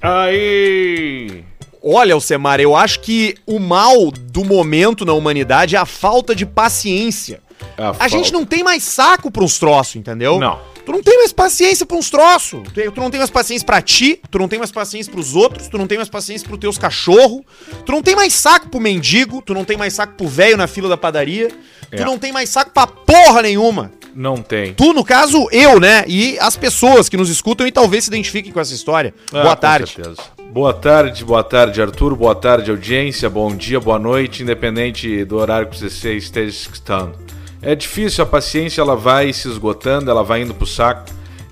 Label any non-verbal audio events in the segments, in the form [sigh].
Aí! Olha, Alcemar, eu acho que o mal do momento na humanidade é a falta de paciência. A A falta. gente não tem mais saco pra uns troços, entendeu? Não. Tu não tem mais paciência pra uns troços. Tu tu não tem mais paciência pra ti, tu não tem mais paciência pros outros, tu não tem mais paciência pros teus cachorros, tu não tem mais saco pro mendigo, tu não tem mais saco pro velho na fila da padaria, tu É. não tem mais saco pra porra nenhuma. Não tem. Tu, no caso, eu, né? E as pessoas que nos escutam e talvez se identifiquem com essa história. Ah, Boa com tarde. certeza. Boa tarde, boa tarde, Arthur. Boa tarde, audiência. Bom dia, boa noite, independente do horário que você esteja escutando. É difícil, a paciência ela vai se esgotando, ela vai indo pro saco.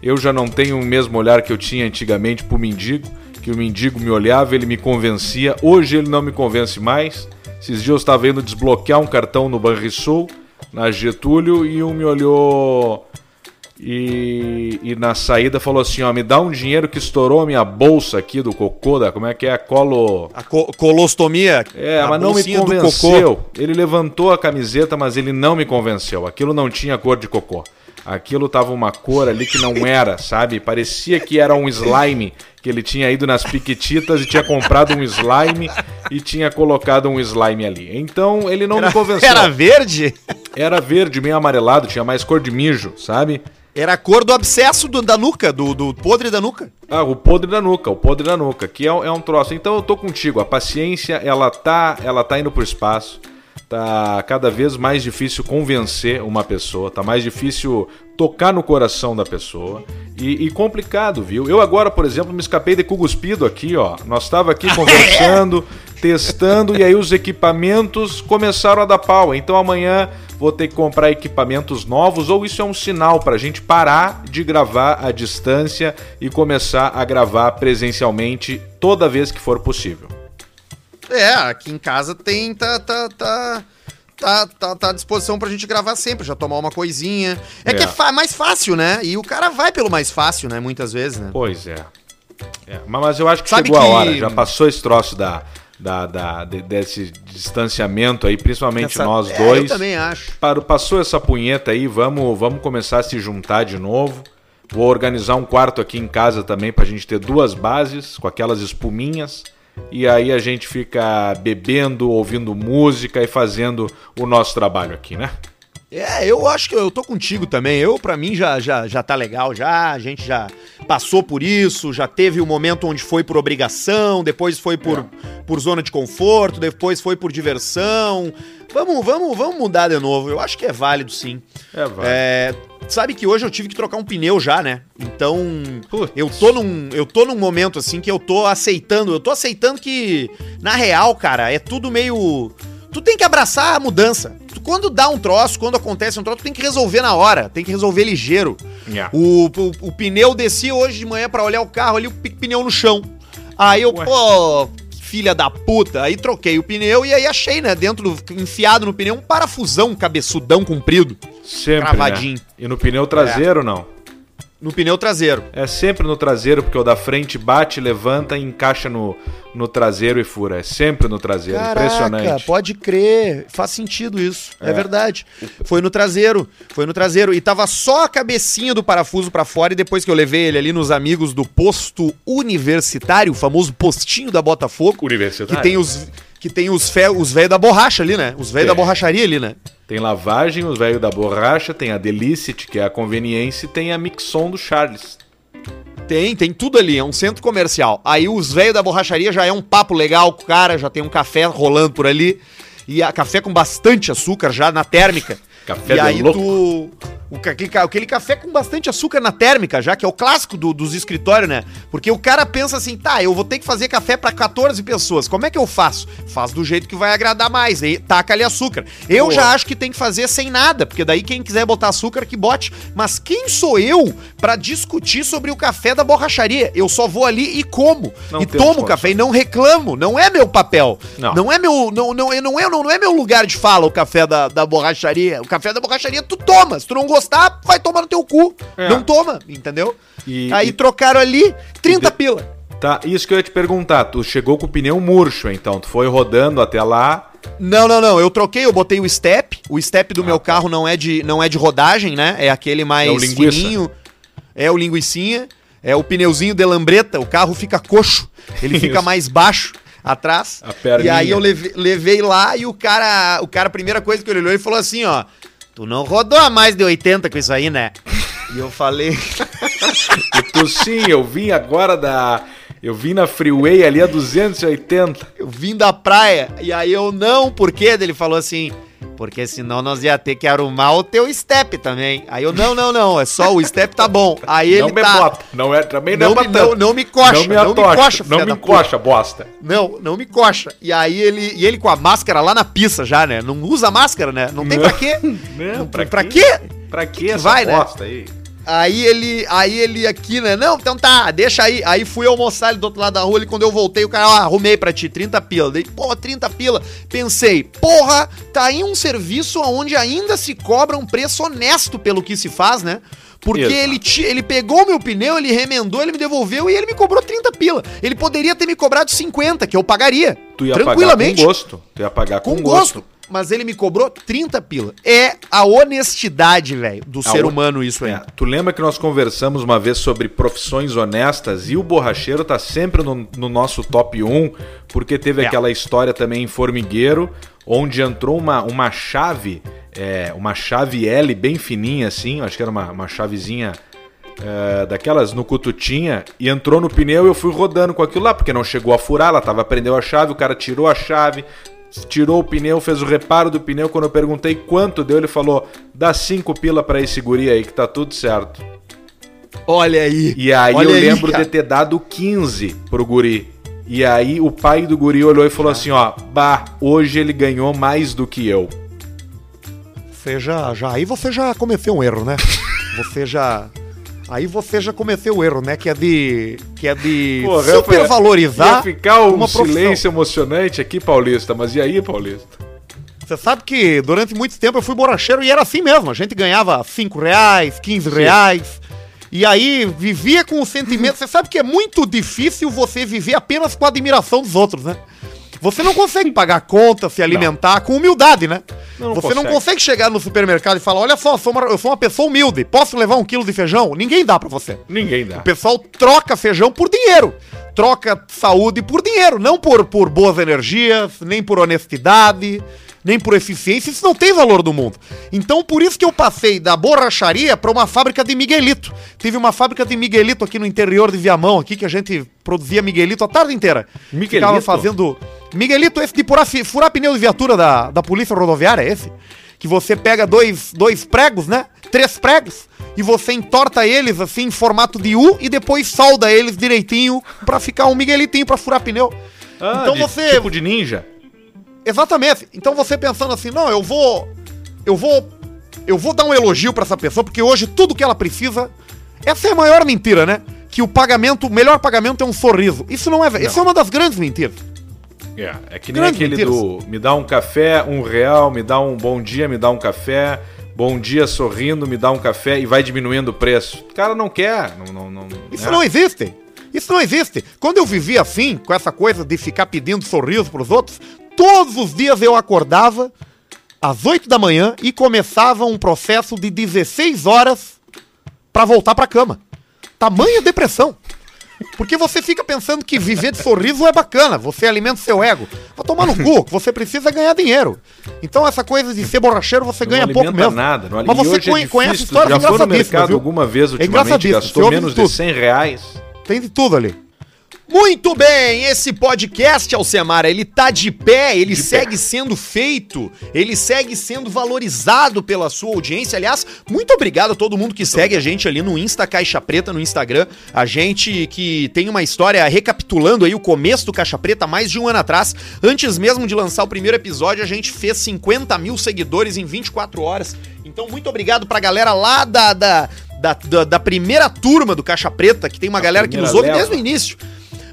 Eu já não tenho o mesmo olhar que eu tinha antigamente pro mendigo, que o mendigo me olhava, ele me convencia. Hoje ele não me convence mais. Esses dias eu estava indo desbloquear um cartão no Banrisul, na Getúlio, e um me olhou e, e na saída falou assim, ó, me dá um dinheiro que estourou a minha bolsa aqui do cocô, da, como é que é? Colo... A co- colostomia. É, a mas não me convenceu. Ele levantou a camiseta, mas ele não me convenceu. Aquilo não tinha cor de cocô. Aquilo tava uma cor ali que não era, sabe? Parecia que era um slime, que ele tinha ido nas piquetitas e tinha comprado um slime e tinha colocado um slime ali. Então ele não me convenceu. Era verde? Era verde, meio amarelado, tinha mais cor de mijo, sabe? Era a cor do abscesso do- da nuca, do, do podre da nuca. Ah, o podre da nuca, o podre da nuca, que é, um- é um troço. Então eu tô contigo, a paciência, ela tá, ela tá indo pro espaço. Tá cada vez mais difícil convencer uma pessoa, tá mais difícil tocar no coração da pessoa. E, e complicado, viu? Eu agora, por exemplo, me escapei de cu cuspido aqui, ó. Nós tava aqui [laughs] conversando, testando, e aí os equipamentos começaram a dar pau. Então amanhã vou ter que comprar equipamentos novos, ou isso é um sinal pra gente parar de gravar à distância e começar a gravar presencialmente toda vez que for possível. É, aqui em casa tem. Tá, tá, tá. Tá, tá, tá à disposição pra gente gravar sempre, já tomar uma coisinha. É, É. que é fa- mais fácil, né? E o cara vai pelo mais fácil, né? Muitas vezes, né? Pois é. É, mas- mas eu acho que Sabe chegou que- a hora, já passou esse troço da, da, da- de- desse distanciamento aí, principalmente Essa- nós é, dois. Eu também acho. Parou- passou essa punheta aí, vamos, vamos começar a se juntar de novo. Vou organizar um quarto aqui em casa também pra gente ter duas bases com aquelas espuminhas. E aí a gente fica bebendo, ouvindo música e fazendo o nosso trabalho aqui, né? É, eu acho que eu tô contigo também. Eu, pra mim, já, já, já tá legal já. A gente já passou por isso, já teve o momento onde foi por obrigação, depois foi por, por zona de conforto, depois foi por diversão. Vamos, vamos, vamos mudar de novo. Eu acho que é válido, sim. É, vai. É, sabe que hoje eu tive que trocar um pneu já, né? Então, Putz. eu tô num, eu tô num momento assim que eu tô aceitando, eu tô aceitando que na real, cara, é tudo meio tu tem que abraçar a mudança. Tu, quando dá um troço, quando acontece um troço, tu tem que resolver na hora, tem que resolver ligeiro. Yeah. O, o, o pneu descia hoje de manhã pra olhar o carro ali, o pneu no chão. Aí eu, Ué. pô, filha da puta. Aí troquei o pneu e aí achei, né, dentro do, enfiado no pneu, um parafusão cabeçudão comprido Sempre, cravadinho. né? E no pneu traseiro, não? No pneu traseiro. É sempre no traseiro, porque o da frente bate, levanta e encaixa no, no traseiro e fura. É sempre no traseiro. Impressionante. pode crer. Faz sentido isso. É. É. verdade. Foi no traseiro. Foi no traseiro. E tava só a cabecinha do parafuso pra fora. E depois que eu levei ele ali nos amigos do posto universitário, o famoso postinho da Botafogo. Universitário. Que tem os. Que tem os fe- os velhos da borracha ali, né? Os velhos da borracharia ali, né? Tem lavagem, os velhos da borracha, tem a Delicit, que é a conveniência, e tem a Mixon do Charles. Tem, tem tudo ali, é um centro comercial. Aí os velhos da borracharia já é um papo legal com o cara, já tem um café rolando por ali. E a café com bastante açúcar já na térmica. Café e aí louco. tu O, aquele, aquele café com bastante açúcar na térmica, já que é o clássico do- dos escritórios, né? Porque o cara pensa assim, tá, eu vou ter que fazer café pra 14 pessoas. Como é que eu faço? Faz do jeito que vai agradar mais. Aí taca ali açúcar. Eu já acho que tem que fazer sem nada, porque daí quem quiser botar açúcar que bote. Mas quem sou eu pra discutir sobre o café da borracharia? Eu só vou ali e como. Não e tomo condições. café e não reclamo. Não é meu papel. Não. Não é meu, não, não, é- não, é, não é meu lugar de fala o café da, da borracharia. O café da borracharia tu toma. Se tu não gostar, vai tomar no teu cu. É. Não toma, entendeu? E- Aí e- trocaram ali 30 de- pila. Tá, isso que eu ia te perguntar. Tu chegou com o pneu murcho, então. Tu foi rodando até lá. Não, não, não. Eu troquei, eu botei o step. O step do Ah, meu tá. carro não é de não é de rodagem, né? É aquele mais É o linguiça. fininho. É o linguicinha. É o pneuzinho de lambreta. O carro fica coxo. Ele [laughs] fica mais baixo atrás. A perninha. E aí eu levei, levei lá e o cara, o cara, a primeira coisa que ele olhou e falou assim, ó. Tu não rodou a mais de 80 com isso aí, né? E eu falei. [laughs] E tu sim, eu vim agora da. Eu vim na freeway ali a 280. Eu vim da praia. E aí eu não, por quê? Ele falou assim. Porque senão nós ia ter que arrumar o teu step também. Aí eu, não, não, não, é só o step tá bom. Aí não ele me tá. bota. Não é, também não, Não, é me, pra não, não me coxa, Não me não me coxa, não me encoxa, bosta. Não, não me coxa. E aí ele, e ele com a máscara lá na pista já, né? Não usa máscara, né? Não tem Não. pra quê? [laughs] Não, pra, pra quê? quê? Pra que essa vai, né? aí? Aí ele, aí ele aqui, né? Não, então tá, deixa aí. Aí fui almoçar ali do outro lado da rua, e quando eu voltei, o cara, ó, arrumei pra ti, 30 pila. Daí, porra, 30 pila. Pensei, porra, tá aí um serviço onde ainda se cobra um preço honesto pelo que se faz, né? Porque Exato. ele, ti- ele pegou o meu pneu, ele remendou, ele me devolveu e ele me cobrou 30 pila. Ele poderia ter me cobrado 50, que eu pagaria. Tu ia tranquilamente. pagar com gosto. Tu ia pagar com, Com gosto. Mas ele me cobrou 30 pila. É a honestidade, velho, do A ser hon- humano isso aí. É, tu lembra que nós conversamos uma vez sobre profissões honestas e o borracheiro tá sempre no, no nosso top 1, porque teve É. aquela história também em Formigueiro, onde entrou uma, uma chave, é, uma chave L bem fininha assim, acho que era uma, uma chavezinha é, daquelas no cututinha, e entrou no pneu e eu fui rodando com aquilo lá, porque não chegou a furar, ela tava prendeu a chave, o cara tirou a chave, tirou o pneu, fez o reparo do pneu, quando eu perguntei quanto deu, ele falou, dá cinco pila pra esse guri aí que tá tudo certo. Olha aí. E aí Olha eu lembro cara. de ter dado 15 pro guri. E aí o pai do guri olhou e falou assim, ó, bah, hoje ele ganhou mais do que eu. Você já, já. Aí você já cometeu um erro, né? [laughs] Você já. Aí você já cometeu o erro, né? Que é de. Que é de Porra, supervalorizar. Ia ficar um uma profissão. silêncio emocionante aqui, Paulista. Mas e aí, Paulista? Você sabe que durante muito tempo eu fui borracheiro e era assim mesmo. A gente ganhava 5 reais, 15 reais. E aí vivia com o sentimento. Você sabe que é muito difícil você viver apenas com a admiração dos outros, né? Você não consegue pagar conta, se alimentar com humildade, né? Não, não você não consegue. consegue chegar no supermercado e falar: olha só, eu sou, uma, eu sou uma pessoa humilde, posso levar um quilo de feijão? Ninguém dá pra você. Ninguém dá. O pessoal troca feijão por dinheiro. Troca saúde por dinheiro, não por, por boas energias, nem por honestidade, nem por eficiência. Isso não tem valor do mundo. Então, por isso que eu passei da borracharia para uma fábrica de Miguelito. Tive uma fábrica de Miguelito aqui no interior de Viamão, aqui que a gente produzia Miguelito a tarde inteira. Miguelito? Ficava fazendo. Miguelito, esse de furar, furar pneu de viatura da, da polícia rodoviária, esse. Que você pega dois, dois pregos, né? Três pregos, e você entorta eles assim em formato de U e depois solda eles direitinho pra ficar um Miguelitinho pra furar pneu. Ah, então você. Tipo de ninja? Exatamente. Então você pensando assim, não, eu vou. Eu vou. Eu vou dar um elogio pra essa pessoa, porque hoje tudo que ela precisa. Essa é a maior mentira, né? Que o pagamento, o melhor pagamento é um sorriso. Isso não é. ve- Isso é uma das grandes mentiras. É, é que nem Grandes aquele mentiras. do me dá um café, um real, me dá um bom dia, me dá um café, bom dia sorrindo, me dá um café e vai diminuindo o preço. O cara não quer, não, não, não Isso né? não existe. Isso não existe. Quando eu vivia assim, com essa coisa de ficar pedindo sorriso pros outros, todos os dias eu acordava às 8 da manhã e começava um processo de 16 horas pra voltar pra cama. Tamanha depressão. Porque você fica pensando que viver de sorriso é bacana, você alimenta o seu ego. Vai tomar no cu, você precisa ganhar dinheiro. Então essa coisa de ser borracheiro você Não ganha pouco mesmo. nada. Não, Mas você é conhe- conhece difícil. histórias Já foi no engraçadíssimas, mercado viu? alguma vez É ultimamente, engraçadíssimo, gastou menos de de tudo. 100 reais. Tem de tudo ali. Muito bem, esse podcast, Alcemara, ele tá de pé, ele segue sendo feito, ele segue sendo valorizado pela sua audiência. Aliás, muito obrigado a todo mundo que segue a gente ali no Insta Caixa Preta, no Instagram. A gente que tem uma história recapitulando aí o começo do Caixa Preta, mais de um ano atrás. Antes mesmo de lançar o primeiro episódio, a gente fez 50 mil seguidores em 24 horas. Então, muito obrigado pra galera lá da, da, da, da, primeira turma do Caixa Preta, que tem uma A galera que nos ouve leva. desde o início.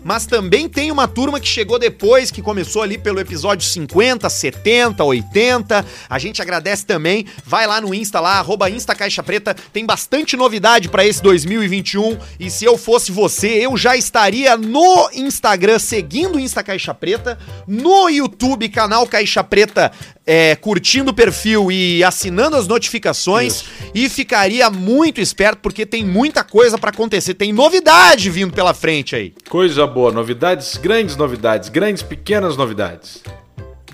Mas também tem uma turma que chegou depois, que começou ali pelo episódio 50, 70, 80. A gente agradece também. Vai lá no Insta lá, arroba Insta Caixa Preta. Tem bastante novidade pra esse 2021. E se eu fosse você, eu já estaria no Instagram seguindo o Insta Caixa Preta, no YouTube, canal Caixa Preta, é, curtindo o perfil e assinando as notificações. E ficaria muito esperto, porque tem muita coisa pra acontecer. Tem novidade vindo pela frente aí. Coisa boa, novidades, grandes novidades, grandes, pequenas novidades.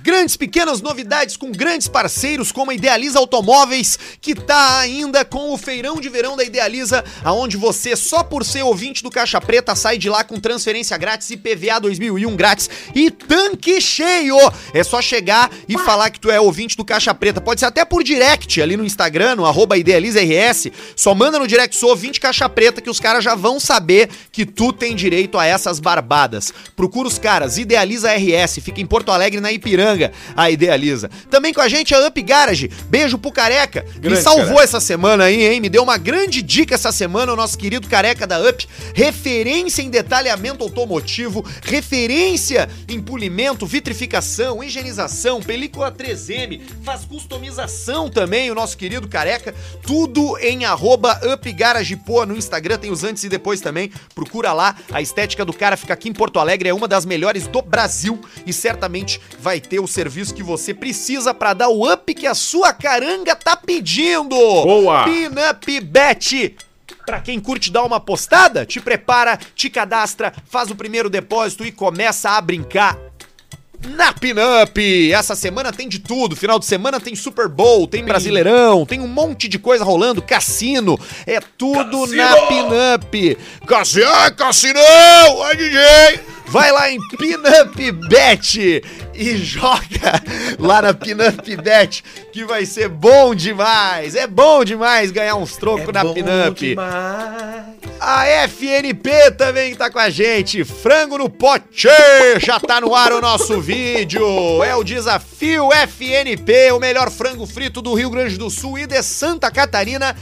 Grandes pequenas novidades com grandes parceiros como a Idealiza Automóveis, que tá ainda com o feirão de verão da Idealiza, aonde você só por ser ouvinte do Caixa Preta sai de lá com transferência grátis, IPVA 2001 grátis e tanque cheio. É só chegar e falar que tu é ouvinte do Caixa Preta. Pode ser até por direct ali no Instagram, no arroba IdealizaRS. Só manda no direct, sou ouvinte Caixa Preta, que os caras já vão saber que tu tem direito a essas barbadas. Procura os caras, Idealiza RS, fica em Porto Alegre, na Ipiranga, a Idealiza. Também com a gente a Up Garage. Beijo pro Careca. Me Grande salvou Careca. essa semana aí, hein? Me deu uma grande dica essa semana o nosso querido Careca da Up. Referência em detalhamento automotivo, referência em polimento, vitrificação, higienização, película 3M, faz customização também o nosso querido Careca. Tudo em arroba Up Garage Poa no Instagram, tem os antes e depois também. Procura lá, a estética do cara fica aqui em Porto Alegre, é uma das melhores do Brasil e certamente vai ter o serviço que você precisa pra dar o up que a sua caranga tá pedindo. Boa! Pinup Bet. Pra quem curte dar uma apostada, te prepara, te cadastra, faz o primeiro depósito e começa a brincar na Pinup. Essa semana tem de tudo. Final de semana tem Super Bowl, tem Brasileirão, tem um monte de coisa rolando, cassino. É tudo na Pinup. Cassino, ai, cassinão, ai, DJ. Vai lá em Pinup Bet e joga lá na Pinup Bet, que vai ser bom demais. É bom demais ganhar uns trocos na Pinup. A FNP também tá com a gente. Frango no pote. Já tá no ar o nosso vídeo. É o desafio FNP, o melhor frango frito do Rio Grande do Sul e de Santa Catarina.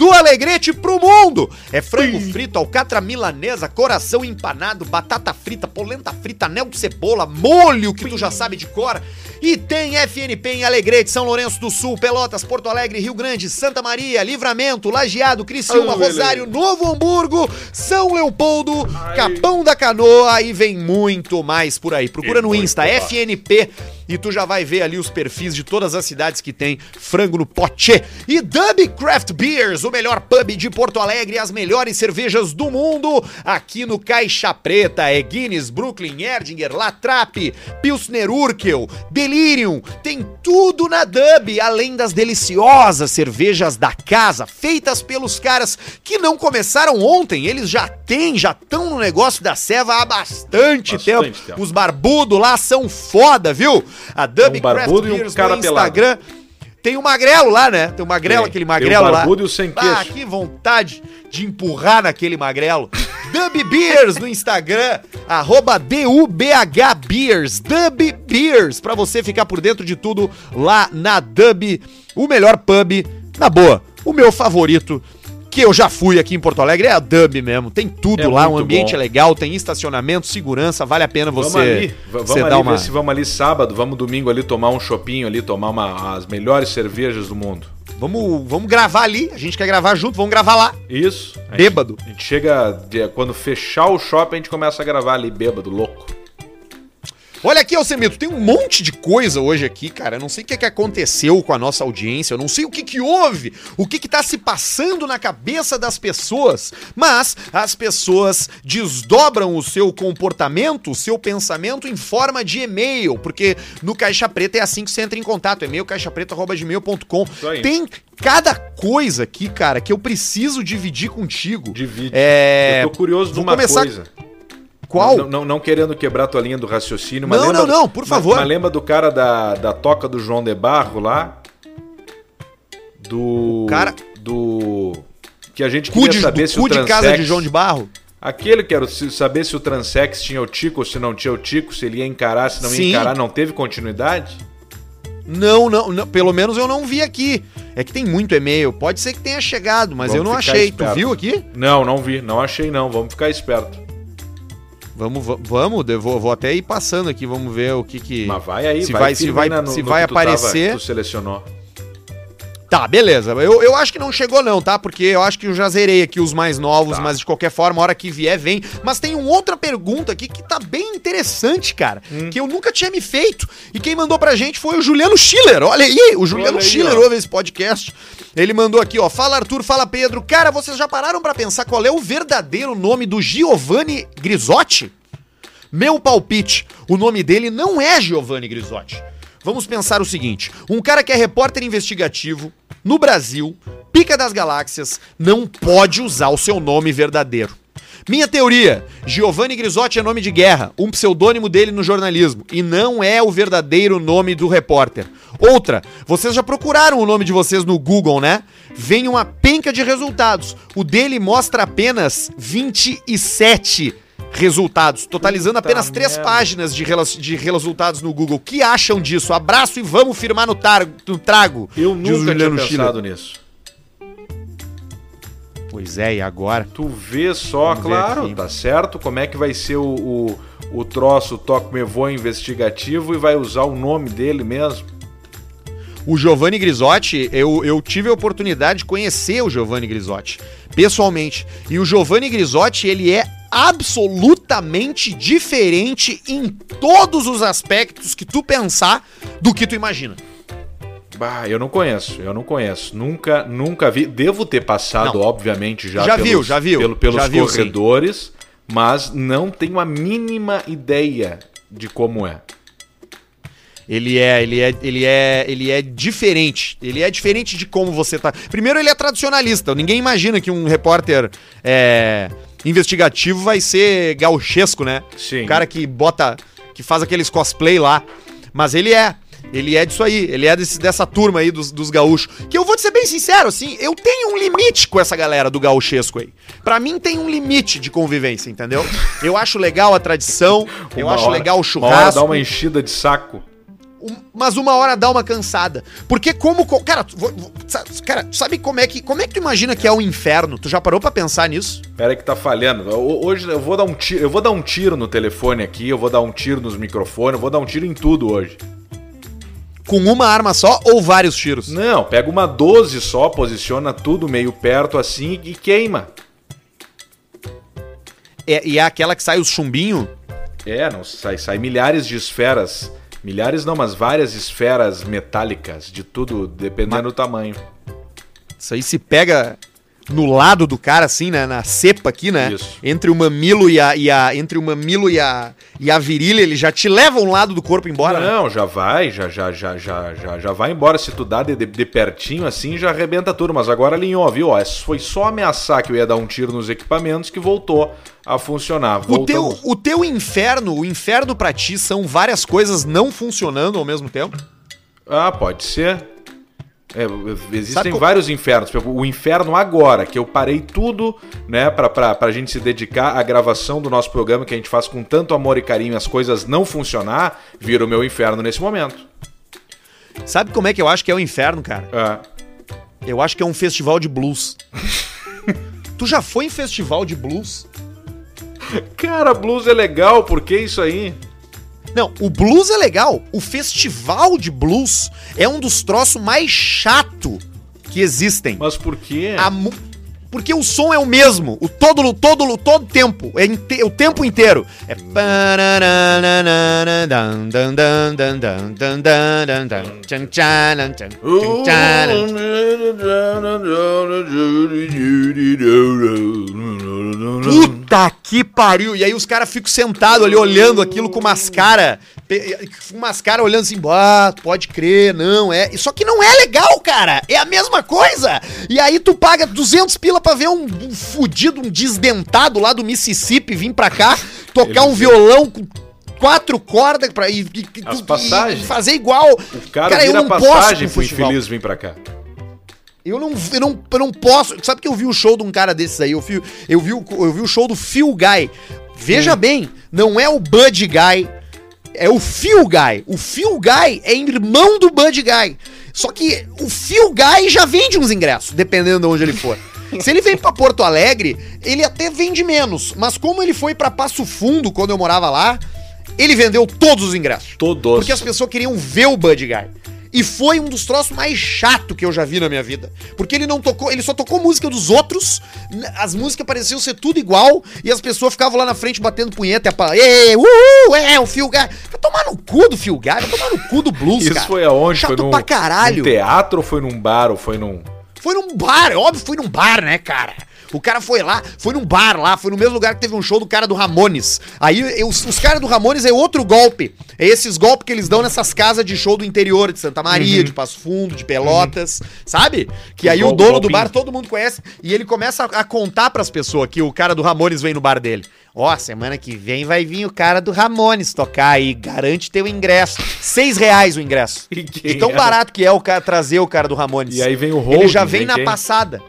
Do Alegrete pro mundo. É frango frito, alcatra milanesa, coração empanado, batata frita, polenta frita, anel de cebola, molho que tu já sabe de cor. E tem FNP em Alegrete, São Lourenço do Sul, Pelotas, Porto Alegre, Rio Grande, Santa Maria, Livramento, Lajeado, Criciúma, beleza. Rosário, Novo Hamburgo, São Leopoldo, Capão da Canoa e vem muito mais por aí. Procura E no Insta. FNP, e tu já vai ver ali os perfis de todas as cidades que tem frango no pote. E Dub Craft Beers, o melhor pub de Porto Alegre, as melhores cervejas do mundo, aqui no Caixa Preta. É Guinness, Brooklyn, Erdinger, Latrap, Pilsner Urkel, Delirium, tem tudo na Dub, além das deliciosas cervejas da casa, feitas pelos caras que não começaram ontem, eles já têm, já estão no negócio da ceva há bastante, Bastante tempo. tempo. Os barbudos lá são foda, viu? A Dub Um barbudo e um cara no Instagram. Tem o magrelo lá, né? Tem o magrelo, Tem. aquele Tem o magrelo lá. e o sem Ah, queixo. que vontade de empurrar naquele magrelo. [laughs] Dub Beers no Instagram, [laughs] arroba DUBH Beers, Dub Beers, pra você ficar por dentro de tudo lá na Dub, o melhor pub, na boa, o meu favorito, que eu já fui aqui em Porto Alegre, é a Dub mesmo, tem tudo É lá, o muito ambiente bom. é legal, tem estacionamento, segurança, vale a pena Vamos você, ali, v- vamos você ali dar uma... ver se vamos ali sábado, vamos domingo ali tomar um chopinho ali, tomar uma, as melhores cervejas do mundo. Vamos, vamos gravar ali, a gente quer gravar junto, vamos gravar lá. Isso. A gente- Bêbado. A gente chega, quando fechar o shopping, a gente começa a gravar ali, bêbado, louco. Olha aqui, Alcemito, tem um monte de coisa hoje aqui, cara. Eu não sei o que, é que aconteceu com a nossa audiência, eu não sei o que, que houve, o que, que tá se passando na cabeça das pessoas, mas as pessoas desdobram o seu comportamento, o seu pensamento em forma de e-mail, porque no Caixa Preta é assim que você entra em contato, e-mail caixapreta.gmail.com. Tem cada coisa aqui, cara, que eu preciso dividir contigo. Divide. É... Eu tô curioso vou numa começar- coisa. Qual? Não, não, não querendo quebrar tua linha do raciocínio, mas Não, lembra, não, não, por mas- favor. Mas, lembra do cara da, da toca do João de Barro lá? Do. O cara- Do. Que a gente queria de, saber se o de Transex, casa de João de Barro? Aquele que era saber se o Transex tinha o Tico ou se não tinha o Tico, se ele ia encarar, se não Sim. ia encarar, não teve continuidade? Não, não, não, pelo menos eu não vi aqui. É que tem muito e-mail, pode ser que tenha chegado, mas Vamos eu não achei. esperto. Tu viu aqui? Não, não vi, não achei não. Vamos ficar esperto. Vamos, va- vamos, vou, vou até ir passando aqui, vamos ver o que que... Mas vai aí, Se vai- se firme vai- no- se vai tu tava- aparecer- tu selecionou. Tá, beleza. Eu, eu acho que não chegou não, tá? Porque eu acho que eu já zerei aqui os mais novos, Tá. mas de qualquer forma, a hora que vier, vem. Mas tem uma outra pergunta aqui que tá bem interessante, cara, Hum. que eu nunca tinha me feito. E quem mandou pra gente foi o Juliano Schiller. Olha aí, o Juliano Olha aí, Schiller ó. ouve esse podcast. Ele mandou aqui, ó. Fala Arthur, fala Pedro. Cara, vocês já pararam pra pensar qual é o verdadeiro nome do Giovanni Grisotti? Meu palpite, o nome dele não é Giovanni Grisotti. Vamos pensar o seguinte: um cara que é repórter investigativo no Brasil, pica das galáxias, não pode usar o seu nome verdadeiro. Minha teoria: Giovanni Grisotti é nome de guerra, um pseudônimo dele no jornalismo, e não é o verdadeiro nome do repórter. Outra, vocês já procuraram o nome de vocês no Google, né? Vem uma penca de resultados. O dele mostra apenas 27 resultados, totalizando Puta apenas três merda. páginas de, de resultados no Google. O que acham disso? Abraço e vamos firmar no, no trago. Eu nunca tinha pensado nisso. Pois é, e agora? Tu vê só, Vamos claro, tá certo, como é que vai ser o, o, o troço, Toque Me Voa investigativo e vai usar o nome dele mesmo. O Giovanni Grisotti, eu, eu tive a oportunidade de conhecer o Giovanni Grisotti, pessoalmente. E o Giovanni Grisotti, ele é absolutamente diferente em todos os aspectos que tu pensar do que tu imagina. Bah, eu não conheço, eu não conheço. Nunca, nunca vi. Devo ter passado, Não. obviamente, já, Já viu, já viu. pelo- pelos Já viu, corredores, mas não tenho a mínima ideia de como é. Ele é, ele é, ele é, ele é diferente. Ele é diferente de como você tá. Primeiro, ele é tradicionalista. Ninguém imagina que um repórter é, investigativo vai ser gauchesco, né? Sim. O cara que bota, que faz aqueles cosplay lá. Mas ele é. Ele é disso aí, ele é desse- dessa turma aí dos, dos gaúchos. Que eu vou te ser bem sincero, assim, eu tenho um limite com essa galera do gauchesco aí. Pra mim tem um limite de convivência, entendeu? Eu acho legal a tradição, eu Uma acho hora- legal o Uma hora churrasco. dá uma enchida de saco. Um- mas uma hora dá uma cansada. Porque como. co- Cara, vou- vou- cara, sabe como é que. Como é que tu imagina que é o inferno? Tu já parou pra pensar nisso? Pera que tá falhando. Ho- Hoje eu vou dar um tiro, eu vou dar um tiro no telefone aqui, eu vou dar um tiro nos microfones, eu vou dar um tiro em tudo hoje. Com uma arma só ou vários tiros? Não, pega uma 12 só, posiciona tudo meio perto assim e queima. É, e é aquela que sai os chumbinho? É, não, sai, sai milhares de esferas. Milhares não, mas várias esferas metálicas, de tudo, dependendo do tamanho. Isso aí se pega no lado do cara, assim, né? Na cepa aqui, né? Isso. Entre o mamilo e a. E a entre o mamilo e a, e a virilha, ele já te leva um lado do corpo embora, né? Não, já vai, já, já, já, já, já, já vai embora. Se tu dá de, de- de pertinho assim, já arrebenta tudo. Mas agora alinhou, viu? Ó, foi só ameaçar que eu ia dar um tiro nos equipamentos que voltou a funcionar. O teu, o teu inferno, o inferno pra ti são várias coisas não funcionando ao mesmo tempo? Ah, pode ser. É, existem vários infernos. O inferno agora, que eu parei tudo, né, pra, pra, pra gente se dedicar à gravação do nosso programa, que a gente faz com tanto amor e carinho, as coisas não funcionar, vira o meu inferno nesse momento. Sabe como é que eu acho que é o inferno, cara? Ah, Eu acho que é um festival de blues. [laughs] tu já foi em festival de blues? Cara, blues é legal, por que isso aí? Não, o blues é legal. O festival de blues é um dos troços mais chato que existem. Mas por quê? A mu- Porque o som é o mesmo, o todo todo todo tempo, é inte- o tempo inteiro. É Puta que pariu! E aí os caras ficam sentados ali olhando aquilo com umas caras. Com umas caras olhando assim, ah, pode crer, não, é. Só que não é legal, cara! É a mesma coisa! E aí tu paga 200 pila pra ver um, um fudido, um desdentado lá do Mississippi vir pra cá tocar Ele um violão com quatro cordas pra e, e- e- e fazer igual. O cara, eu vira não posso passagem no pro infeliz vir pra cá. Eu não, eu, não, eu não posso. Sabe que eu vi o show de um cara desses aí? Eu vi, eu vi, o, eu vi o show do Phil Guy. Veja bem, não é o Bud Guy, é o Phil Guy. O Phil Guy é irmão do Bud Guy. Só que o Phil Guy já vende uns ingressos, dependendo de onde ele for. Se ele vem pra Porto Alegre, ele até vende menos. Mas como ele foi pra Passo Fundo quando eu morava lá, ele vendeu todos os ingressos. Todos. Porque as pessoas queriam ver o Bud Guy. E foi um dos troços mais chato que eu já vi na minha vida. Porque ele não tocou, ele só tocou música dos outros, n- as músicas pareciam ser tudo igual, e as pessoas ficavam lá na frente batendo punheta e a Ê, uhul, é, o Guy. Vai tomar no cu do Guy, vai tomar no cu do blues, Isso cara. foi aonde? Chato foi num, pra caralho. num teatro ou foi num bar ou foi num... Foi num bar, é óbvio, foi num bar, né, cara? O cara foi lá, foi num bar lá, foi no mesmo lugar que teve um show do cara do Ramones. Aí os, os caras do Ramones é outro golpe. É esses golpes que eles dão nessas casas de show do interior, de Santa Maria, de Passo Fundo, de Pelotas, sabe? Que aí o dono do bar todo mundo conhece e ele começa a, a contar pras pessoas que o cara do Ramones vem no bar dele. Ó, semana que vem vai vir o cara do Ramones tocar aí, garante teu ingresso. Seis reais o ingresso. [laughs] E De tão é? barato que é o cara trazer o cara do Ramones. E aí vem o Ele holding, já vem vem na quem? passada.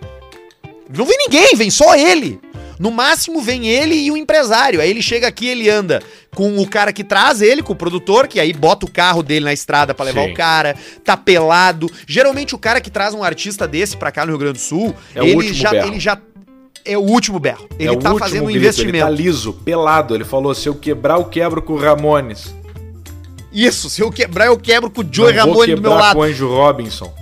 Não vem ninguém, vem só ele. No máximo vem ele e o empresário. Aí ele chega aqui, ele anda com o cara que traz ele, com o produtor, que aí bota o carro dele na estrada pra levar Sim. o cara, tá pelado. Geralmente o cara que traz um artista desse pra cá no Rio Grande do Sul, É ele já berro. ele já é o último berro. Ele é tá fazendo um grito, investimento. Ele tá liso, pelado. Ele falou, se eu quebrar, eu quebro com o Ramones. Isso, se eu quebrar, eu quebro com o Joey Não vou Ramone do meu lado. com o Anjo Robinson.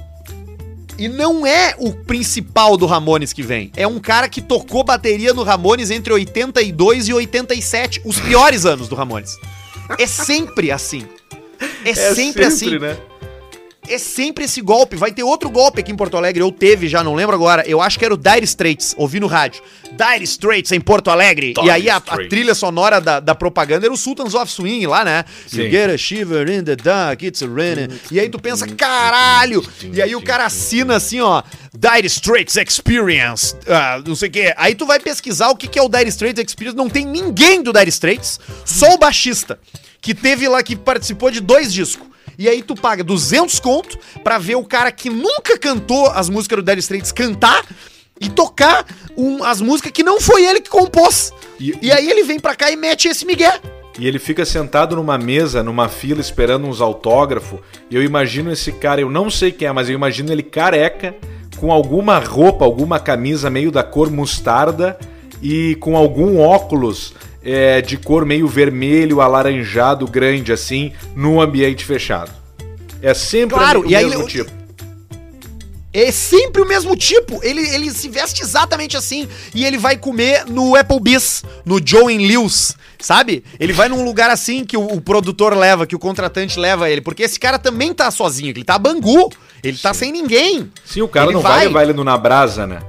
E não é o principal do Ramones que vem. É um cara que tocou bateria no Ramones entre 82 e 87, os piores anos do Ramones. É sempre assim. É, sempre, assim. né? É sempre esse golpe. Vai ter outro golpe aqui em Porto Alegre. Eu teve já, não lembro agora. Eu acho que era o Dire Straits. Ouvi no rádio. Dire Straits em Porto Alegre. Dire e aí a, a trilha sonora da, da propaganda era o Sultans of Swing lá, né? Sim. You get a shiver in the dark, it's raining. E aí tu pensa, caralho! E aí o cara assina assim, ó. Dire Straits Experience. ah, não sei o quê. Aí tu vai pesquisar o que, que é o Dire Straits Experience. Não tem ninguém do Dire Straits, só o baixista. Que teve lá, que participou de dois discos. E aí tu paga 200 conto pra ver o cara que nunca cantou as músicas do Dire Straits cantar e tocar um- as músicas que não foi ele que compôs. E- E, aí ele vem pra cá e mete esse migué. E ele fica sentado numa mesa, numa fila, esperando uns autógrafos. E eu imagino esse cara, eu não sei quem é, mas eu imagino ele careca, com alguma roupa, alguma camisa meio da cor mostarda e com algum óculos é, de cor meio vermelho, alaranjado, grande assim, num ambiente fechado. É sempre Claro, o e aí mesmo ele- tipo. É sempre o mesmo tipo. Ele, ele se veste exatamente assim. E ele vai comer no Applebee's, no Joe and Lewis, sabe? Ele vai num lugar assim que o, o produtor leva, que o contratante leva ele. Porque esse cara também tá sozinho, ele tá bangu. Ele tá sem ninguém. Sim, o cara Ele não vai levar ele no Na Brasa, né?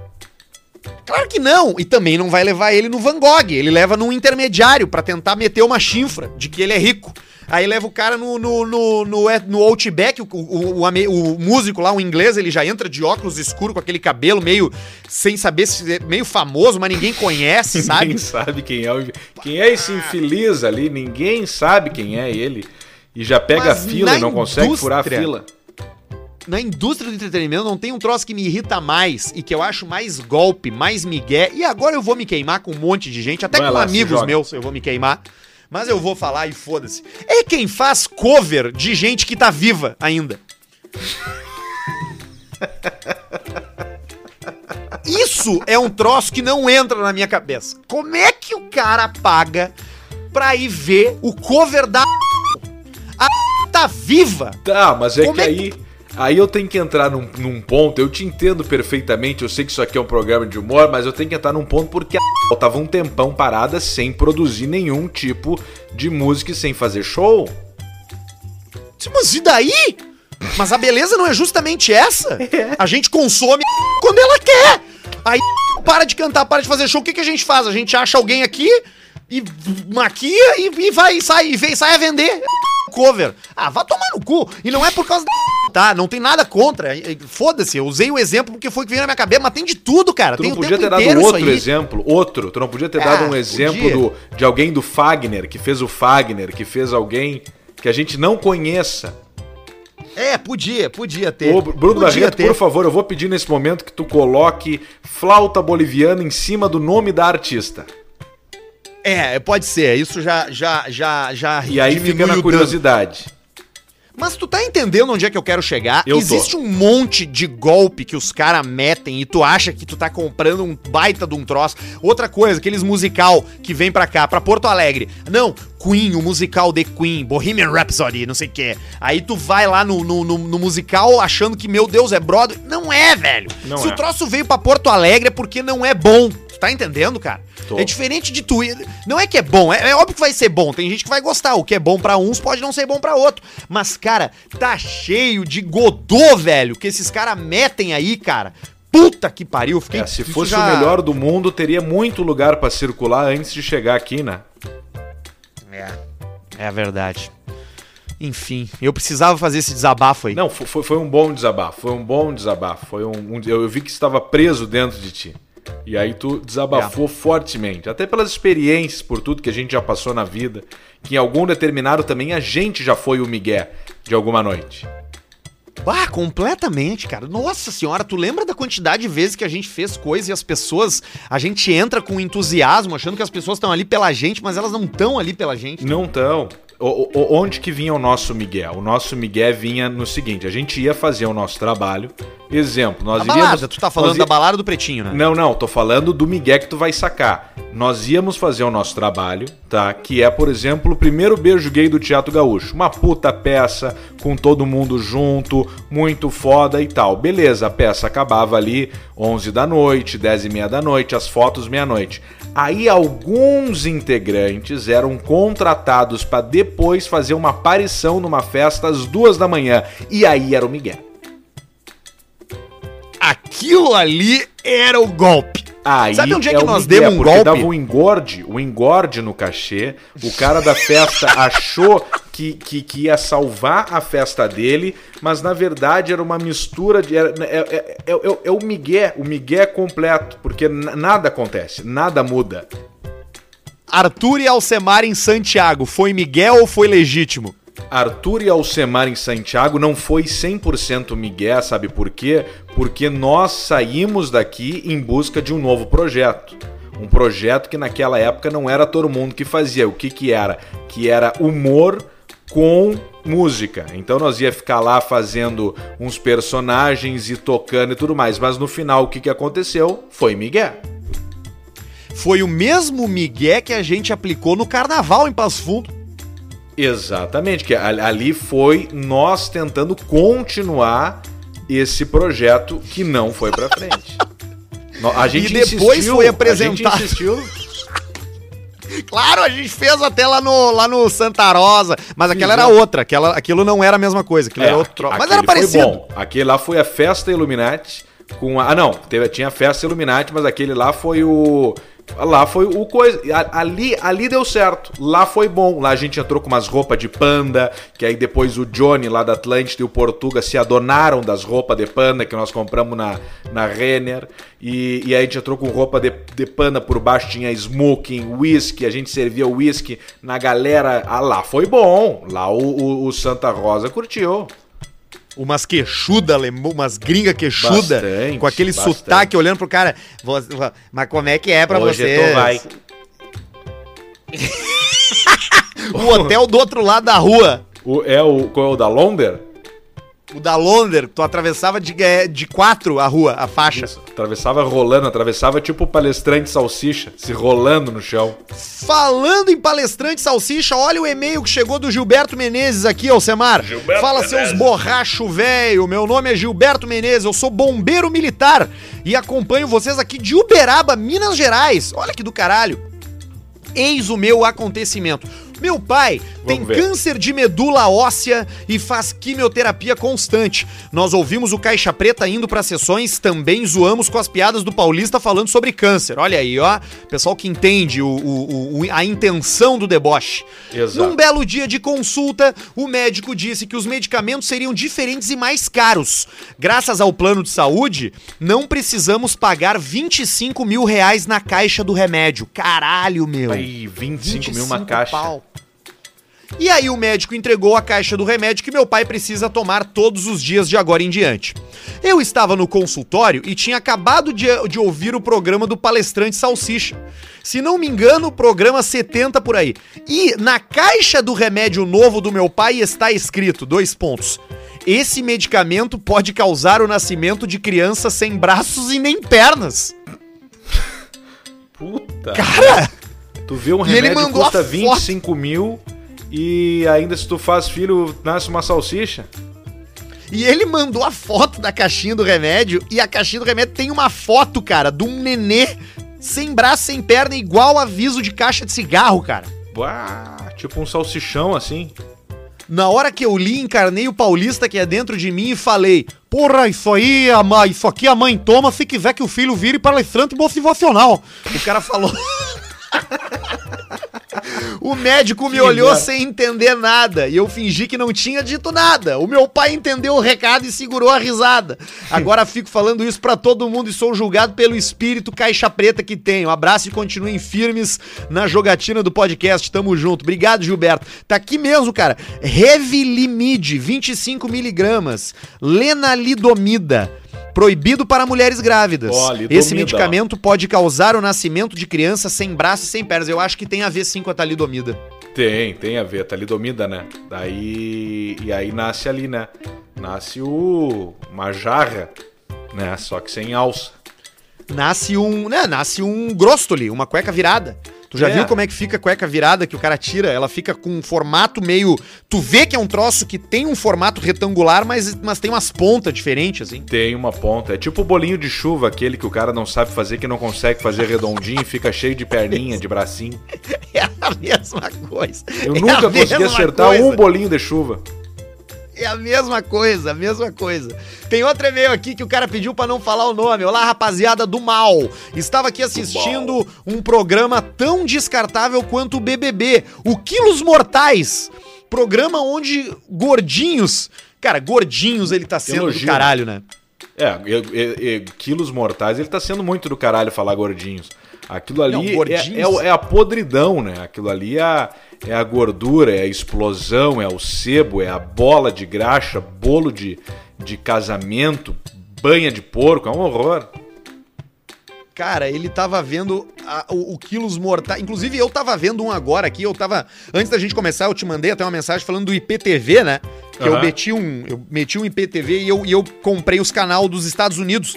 Claro que não. E também não vai levar ele no Van Gogh. Ele leva num intermediário pra tentar meter uma chinfra de que ele é rico. Aí leva o cara no, no, no, no, no Outback, o, o, o, o músico lá, o inglês, ele já entra de óculos escuro com aquele cabelo meio sem saber se é meio famoso, mas ninguém conhece, [laughs] sabe? Ninguém sabe quem é o quem é esse infeliz ali, ninguém sabe quem é ele. E já pega a fila e não consegue furar a fila. Na indústria do entretenimento não tem um troço que me irrita mais e que eu acho mais golpe, mais migué. E agora eu vou me queimar com um monte de gente, até Vai com lá, amigos meus eu vou me queimar. Mas eu vou falar e foda-se. É quem faz cover de gente que tá viva ainda. Isso é um troço que não entra na minha cabeça. Como é que o cara paga pra ir ver o cover da. A tá viva? Tá, mas é Como que é aí. Aí eu tenho que entrar num, num ponto, eu te entendo perfeitamente, eu sei que isso aqui é um programa de humor, mas eu tenho que entrar num ponto porque a [laughs] tava um tempão parada sem produzir nenhum tipo de música e sem fazer show. Mas e daí? Mas a beleza não é justamente essa? [laughs] É. A gente consome [laughs] quando ela quer. Aí para de cantar, para de fazer show, o que, que a gente faz? A gente acha alguém aqui e maquia e, e vai, sai, e vem, sai a vender. Cover. Ah, vá tomar no cu. E não é por causa da tá? Não tem nada contra. Foda-se, eu usei o exemplo porque foi o que veio na minha cabeça, mas tem de tudo, cara. Tu tem não o podia ter dado outro exemplo, outro. Tu não podia ter Ah, dado um exemplo do, de alguém do Fagner, que fez o Fagner, que fez alguém que a gente não conheça. É, podia, podia ter. Ô, Bruno Barreto, por favor, eu vou pedir nesse momento que tu coloque flauta boliviana em cima do nome da artista. É, pode ser. Isso já, já, já, já E aí fica na dano. Mas tu tá entendendo onde é que eu quero chegar? Eu tô. Existe um monte de golpe que os caras metem e tu acha que tu tá comprando um baita de um troço. Outra coisa, aqueles musical que vem pra cá, pra Porto Alegre. Não, Queen, o musical The Queen, Bohemian Rhapsody, não sei o quê. Aí tu vai lá no, no, no- no musical achando que, meu Deus, é brother. Não é, velho. Não Se é. o troço veio pra Porto Alegre é porque não é bom. Tá entendendo, cara? Tô. É diferente de tu. Não é que é bom, é, é óbvio que vai ser bom. Tem gente que vai gostar. O que é bom pra uns pode não ser bom pra outro. Mas, cara, tá cheio de godô, velho, que esses caras metem aí, cara. Puta que pariu. Fiquei, É, se fosse já- o melhor do mundo, teria muito lugar pra circular antes de chegar aqui, né? É, é a verdade. Enfim, eu precisava fazer esse desabafo aí. Não, fo- foi, foi um bom desabafo. Foi um bom desabafo. Foi um, um- eu vi que estava preso dentro de ti. E aí tu desabafou fortemente. Até pelas experiências, por tudo que a gente já passou na vida. Que em algum determinado também a gente já foi o Miguel de alguma noite. Ah, completamente, cara. Nossa senhora, tu lembra da quantidade de vezes que a gente fez coisa e as pessoas. A gente entra com entusiasmo, achando que as pessoas estão ali pela gente, mas elas não estão ali pela gente. Não tão. O- o- onde que vinha o nosso Miguel? O nosso Miguel vinha no seguinte: a gente ia fazer o nosso trabalho. Exemplo, nós A balada, iríamos. tu tá falando da balada do Pretinho, né? Não, não, tô falando do Miguel que tu vai sacar. Nós íamos fazer o nosso trabalho, tá? Que é, por exemplo, o primeiro beijo gay do Teatro Gaúcho. Uma puta peça, com todo mundo junto, muito foda e tal. Beleza, a peça acabava ali 11 da noite, 10 e meia da noite, as fotos meia-noite. Aí alguns integrantes eram contratados pra depois fazer uma aparição numa festa às duas da manhã. E aí era o Miguel. Aquilo ali era o golpe. Aí Sabe onde é que o nós Miguel, demos um golpe? dava um engorde, o engorde no cachê. O cara da festa [laughs] achou que, que, que ia salvar a festa dele, mas na verdade era uma mistura de. era- é, é, é, é- é o Miguel, o Miguel completo, porque nada acontece, nada muda. Arthur e Alcemar em Santiago, foi Miguel ou foi legítimo? Arthur e Alcemar em Santiago não foi 100% Miguel, sabe por quê? Porque nós saímos daqui em busca de um novo projeto. Um projeto que naquela época não era todo mundo que fazia. O que que era? Que era humor com música. Então nós ia ficar lá fazendo uns personagens e tocando e tudo mais. Mas no final o que que aconteceu? Foi Miguel. Foi o mesmo Miguel que a gente aplicou no carnaval em Passo Fundo. Exatamente, que a- ali foi nós tentando continuar esse projeto que não foi pra frente. [laughs] A gente depois insistiu, foi A apresentado. gente insistiu. [laughs] Claro, a gente fez até lá no, lá no Santa Rosa, mas aquela era outra, aquela, aquilo não era a mesma coisa, aquilo era outro troço. Mas É, era parecido. Bom. Aquele lá foi a festa Illuminati com a, ah não, teve, tinha a festa Illuminati, mas aquele lá foi o lá foi o coisa, ali ali deu certo. Lá foi bom. Lá a gente entrou com umas roupas de panda, que aí depois o Johnny lá da Atlântida e o Portuga se adonaram das roupas de panda que nós compramos na na Renner e, e aí a gente entrou com roupa de, de panda por baixo tinha smoking, whisky, a gente servia whisky na galera. Ah, lá foi bom. Lá o, o- o Santa Rosa curtiu. Umas queixuda, alemã, umas gringa queixuda, Bastante, com aquele bastante. sotaque olhando pro cara. "Vo- vo- Mas como é que é pra Hoje vocês? tu vai. [laughs] O hotel do outro lado da rua. O, é o, qual é o da Londer? O da Londer, tu atravessava de, é, de quatro a rua, a faixa. Isso, atravessava rolando, atravessava tipo palestrante salsicha, se rolando no chão. Falando em palestrante salsicha, olha o e-mail que chegou do Gilberto Menezes aqui, Alcemar. Gilberto Fala seus Menezes. borracho velho. Meu nome é Gilberto Menezes, eu sou bombeiro militar e acompanho vocês aqui de Uberaba, Minas Gerais. Olha que do caralho. Eis o meu acontecimento. Meu pai tem ver. câncer de medula óssea e faz quimioterapia constante. Nós ouvimos o Caixa Preta indo para sessões, também zoamos com as piadas do Paulista falando sobre câncer. Olha aí, ó. Pessoal que entende o, o- o- a intenção do deboche. Exato. Num belo dia de consulta, o médico disse que os medicamentos seriam diferentes e mais caros. Graças ao plano de saúde, não precisamos pagar 25 mil reais na caixa do remédio. Caralho, meu. Aí, 25 mil uma caixa. pau. E aí o médico entregou a caixa do remédio que meu pai precisa tomar todos os dias de agora em diante. Eu estava no consultório e tinha acabado de, de ouvir o programa do palestrante Salsicha. Se não me engano, o programa 70 por aí. E na caixa do remédio novo do meu pai está escrito, dois pontos. Esse medicamento pode causar o nascimento de crianças sem braços e nem pernas. Puta. Cara, Tu vê um remédio que custa foto. 25 mil e ainda se tu faz filho, nasce uma salsicha. E ele mandou a foto da caixinha do remédio e a caixinha do remédio tem uma foto, cara, de um nenê sem braço, sem perna, igual aviso de caixa de cigarro, cara. Uá, tipo um salsichão assim. Na hora que eu li, encarnei o paulista que é dentro de mim e falei: Porra, isso aí, a mãe, isso aqui a mãe toma se quiser que o filho vire palestrante motivacional. O cara falou. [laughs] O médico me olhou sem entender nada e eu fingi que não tinha dito nada. O meu pai entendeu o recado e segurou a risada. Agora fico falando isso pra todo mundo e sou julgado pelo espírito caixa preta que tenho. Abraço e continuem firmes na jogatina do podcast. Tamo junto. Obrigado, Gilberto. Tá aqui mesmo, cara. Revilimide, 25 miligramas. Lenalidomida. Proibido para mulheres grávidas. Lidomida, Esse medicamento pode causar o nascimento de crianças sem braços e sem pernas. Eu acho que tem a ver sim com a talidomida. Tem, tem a ver, talidomida, né? Daí. E aí nasce ali, né? Nasce o. Uma jarra, né? Só que sem alça. Nasce um, né, nasce um grostoli, uma cueca virada. Tu já É. viu como é que fica a cueca virada que o cara tira? Ela fica com um formato meio. Tu vê que é um troço que tem um formato retangular, mas, mas tem umas pontas diferentes, assim. Tem uma ponta. É tipo o bolinho de chuva, aquele que o cara não sabe fazer, que não consegue fazer redondinho e fica cheio de perninha, de bracinho. [laughs] É a mesma coisa. Eu É nunca consegui acertar coisa. um bolinho de chuva. É a mesma coisa, a mesma coisa. Tem outro e-mail aqui que o cara pediu pra não falar o nome. Olá, rapaziada do mal. Estava aqui assistindo um programa tão descartável quanto o BBB, o Quilos Mortais. Programa onde gordinhos, cara, gordinhos ele tá sendo do elogio. caralho, né? É, quilos mortais, ele tá sendo muito do caralho falar gordinhos. Aquilo ali Não, é- é, é a podridão, né? Aquilo ali é a, é a gordura, é a explosão, é o sebo, é a bola de graxa, bolo de, de casamento, banha de porco, é um horror. Cara, ele tava vendo a- o, o Quilos Mortais. Inclusive, eu tava vendo um agora aqui. Eu tava. Antes da gente começar, eu te mandei até uma mensagem falando do IPTV, né? Que eu Aham. meti um. Eu meti um IPTV e eu, e eu comprei os canal dos Estados Unidos.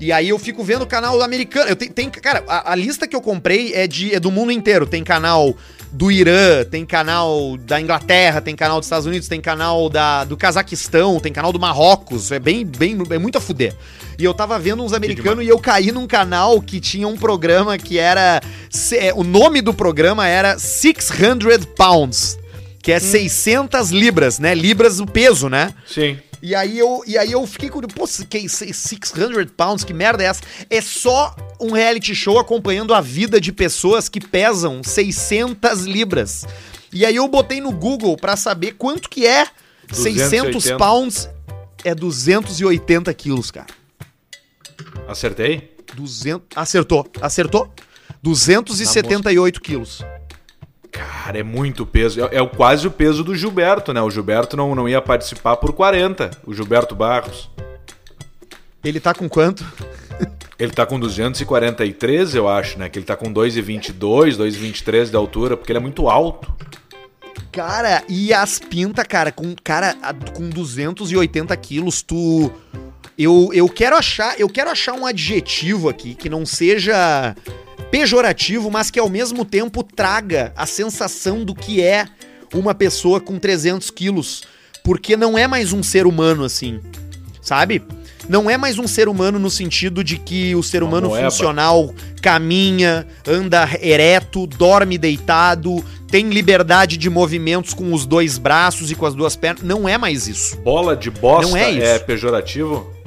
E aí eu fico vendo o canal americano. Eu tenho, tem, cara, a, a lista que eu comprei é, de, é do mundo inteiro. Tem canal do Irã, tem canal da Inglaterra, tem canal dos Estados Unidos, tem canal da, do Cazaquistão, tem canal do Marrocos. É bem, bem, é muito a fuder. E eu tava vendo uns americanos e eu caí num canal que tinha um programa que era. é, O nome do programa era 600 Pounds. Que é 600 libras, né? Libras o peso, né? Sim. E aí eu, e aí eu fiquei com, pô, que 600 pounds, que merda é essa? É só um reality show acompanhando a vida de pessoas que pesam 600 libras. E aí eu botei no Google pra saber quanto que é 600 280. pounds. É 280 quilos, cara. Acertei? 200, acertou, acertou? 278 quilos. Cara, é muito peso. É, é quase o peso do Gilberto, né? O Gilberto não, não ia participar por 40, o Gilberto Barros. Ele tá com quanto? Ele tá com 243, eu acho, né? Que ele tá com 2,22, 2,23 de altura, porque ele é muito alto. Cara, e as pintas, cara, com cara com 280 quilos, tu. Eu, eu quero achar, eu quero achar um adjetivo aqui que não seja pejorativo, mas que ao mesmo tempo traga a sensação do que é uma pessoa com 300 quilos, porque não é mais um ser humano assim, sabe? não é mais um ser humano no sentido de que o ser Uma humano funcional caminha, anda ereto, dorme deitado, tem liberdade de movimentos com os dois braços e com as duas pernas. Não é mais isso. Bola de bosta Não é é, isso. pejorativo?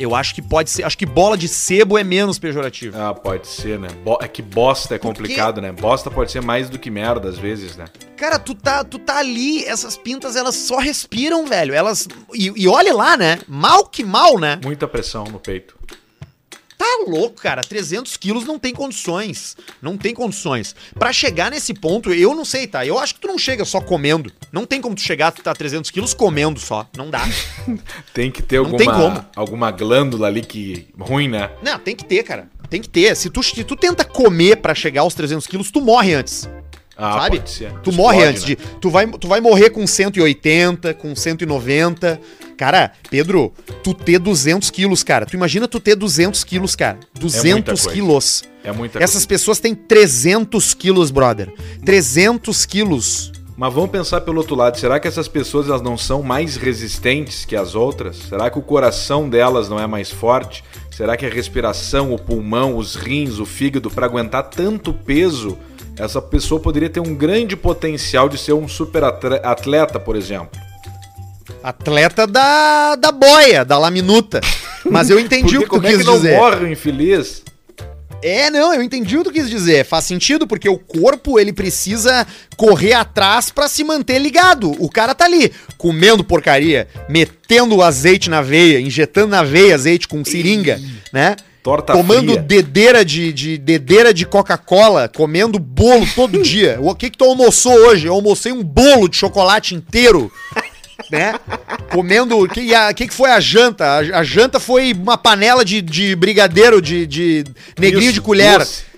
Eu acho que pode ser. Acho que bola de sebo é menos pejorativo. Ah, pode ser, né? Bo- é que bosta é complicado, né? Bosta pode ser mais do que merda às vezes, né? Cara, tu tá, tu tá ali, essas pintas elas só respiram, velho. Elas. E, e olhe lá, né? Mal que mal, né? Muita pressão no peito. Tá louco, cara. 300 quilos não tem condições. Não tem condições. Pra chegar nesse ponto, eu não sei, tá? Eu acho que tu não chega só comendo. Não tem como tu chegar a tá 300 quilos comendo só. Não dá. [laughs] Tem que ter Não alguma, tem como. alguma glândula ali que. ruim, né? não, tem que ter, cara. Tem que ter. Se tu, se tu tenta comer pra chegar aos 300 quilos, tu morre antes. Ah, sabe? Tu Explode, morre antes né? de. Tu vai, tu vai morrer com 180, com 190. Cara, Pedro, tu ter 200 quilos, cara. Tu imagina tu ter 200 quilos, cara. 200 coisa. quilos. É muita Essas pessoas têm 300 quilos, brother. 300 quilos. Mas vamos pensar pelo outro lado, será que essas pessoas elas não são mais resistentes que as outras? Será que o coração delas não é mais forte? Será que a respiração, o pulmão, os rins, o fígado para aguentar tanto peso, essa pessoa poderia ter um grande potencial de ser um super atleta, por exemplo? Atleta da, da boia, da laminuta. Mas eu [laughs] entendi o que tu como é quis que não dizer. morre o infeliz? É, não, eu entendi o que tu quis dizer. Faz sentido, porque o corpo, ele precisa correr atrás pra se manter ligado. O cara tá ali, comendo porcaria, metendo o azeite na veia, injetando na veia azeite com seringa, né? Torta Tomando fria. dedeira de, de dedeira de Coca-Cola, comendo bolo todo [laughs] dia. O que que tu almoçou hoje? Eu almocei um bolo de chocolate inteiro, né? Comendo. O que, a- que, que foi a janta? A, a janta foi uma panela de, de brigadeiro de, de negrinho Isso, de colher. Doce.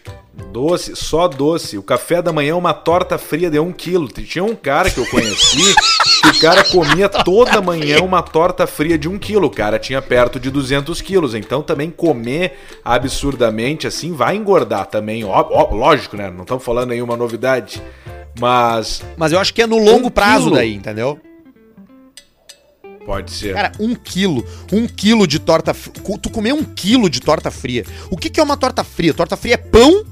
Doce, só doce. O café da manhã é uma torta fria de um quilo. Tinha um cara que eu conheci que o cara comia toda manhã uma torta fria de um quilo. O cara tinha perto de 200 quilos. Então também comer absurdamente assim vai engordar também. Ó, ó, lógico, né? Não estamos falando nenhuma novidade. Mas Mas eu acho que é no longo Um prazo quilo. daí, entendeu? pode ser. Cara, um quilo. Um quilo de torta. Tu comer um quilo de torta fria. O que, que é uma torta fria? Torta fria é pão,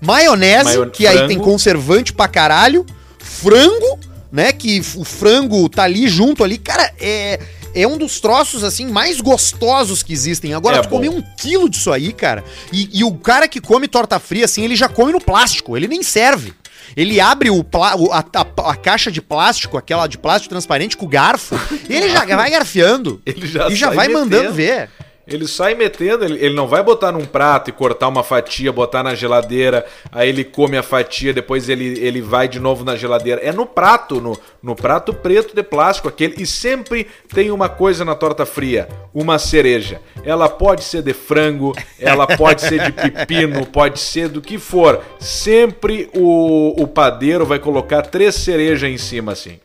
maionese, Maio- que aí frango. tem conservante pra caralho, frango, né? Que o frango tá ali junto ali. Cara, é. É um dos troços, assim, mais gostosos que existem. Agora, É tu comer bom. um quilo disso aí, cara. E, e o cara que come torta fria, assim, ele já come no plástico. Ele nem serve. Ele abre o a, a- a caixa de plástico, aquela de plástico transparente com o garfo, e ele já [laughs] vai garfiando. Ele já e já vai mandando metendo. ver. Ele sai metendo, ele, ele não vai botar num prato e cortar uma fatia, botar na geladeira, aí ele come a fatia, depois ele, ele vai de novo na geladeira. É no prato, no, no prato preto de plástico aquele. E sempre tem uma coisa na torta fria, uma cereja. Ela pode ser de frango, ela [laughs] pode ser de pepino, pode ser do que for. Sempre o, o padeiro vai colocar três cerejas em cima assim.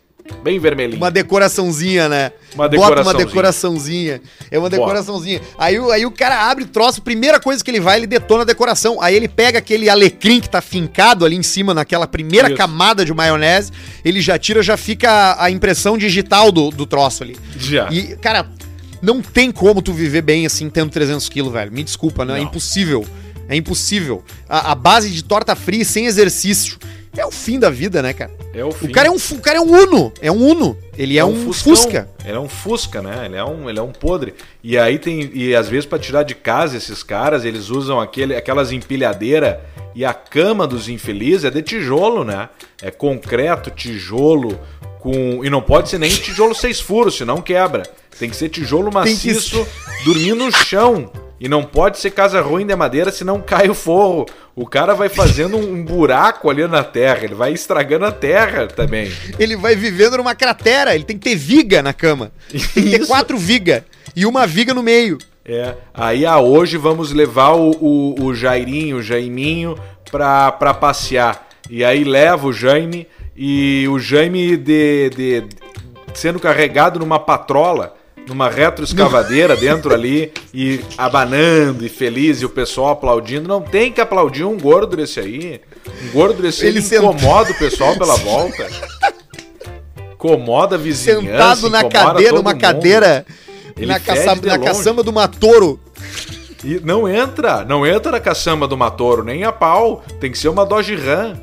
Bem vermelhinho. Uma decoraçãozinha, né? Uma Bota uma decoraçãozinha. decoraçãozinha. É uma Bota. decoraçãozinha. Aí, o- aí o cara abre o troço, primeira coisa que ele vai, ele detona a decoração. Aí ele pega aquele alecrim que tá fincado ali em cima, naquela primeira Isso. camada de maionese, ele já tira, já fica a, a impressão digital do, do troço ali. Já. E, cara, não tem como tu viver bem assim, tendo 300 quilos, velho. Me desculpa, não, é Não. impossível. É impossível. A, a base de torta fria sem exercício é o fim da vida, né, cara? É o fim. O cara é um, o cara é um Uno. É um Uno. Ele é, um, Fuscão. Fusca. Ele é um Fusca, né? Ele é um, ele é um podre. E aí tem. E às vezes pra tirar de casa esses caras, eles usam aquele, aquelas empilhadeiras e a cama dos infelizes é de tijolo, né? É concreto, tijolo, com. E não pode ser nem tijolo seis furos, senão quebra. Tem que ser tijolo que- maciço, dormir no chão. E não pode ser casa ruim de madeira, senão cai o forro. O cara vai fazendo um buraco ali na terra, ele vai estragando a terra também. Ele vai vivendo numa cratera. Ele tem que ter viga na cama. Tem que ter quatro vigas. E uma viga no meio. É, aí a hoje vamos levar o, o, o Jairinho, o Jaiminho, pra, pra passear. E aí leva o Jaime e o Jaime de, de- sendo carregado numa patrola, numa retroescavadeira dentro ali, e abanando e feliz, e o pessoal aplaudindo. Não tem que aplaudir um gordo desse aí. Um gordo desse aí Ele incomoda o pessoal pela volta. Incomoda a vizinhança. Sentado na cadeira, mundo. cadeira. Ele na, fede caça, de na longe. caçamba do Matoro. E não entra, não entra na caçamba do Matoro, nem a pau. Tem que ser uma Dodge Ram.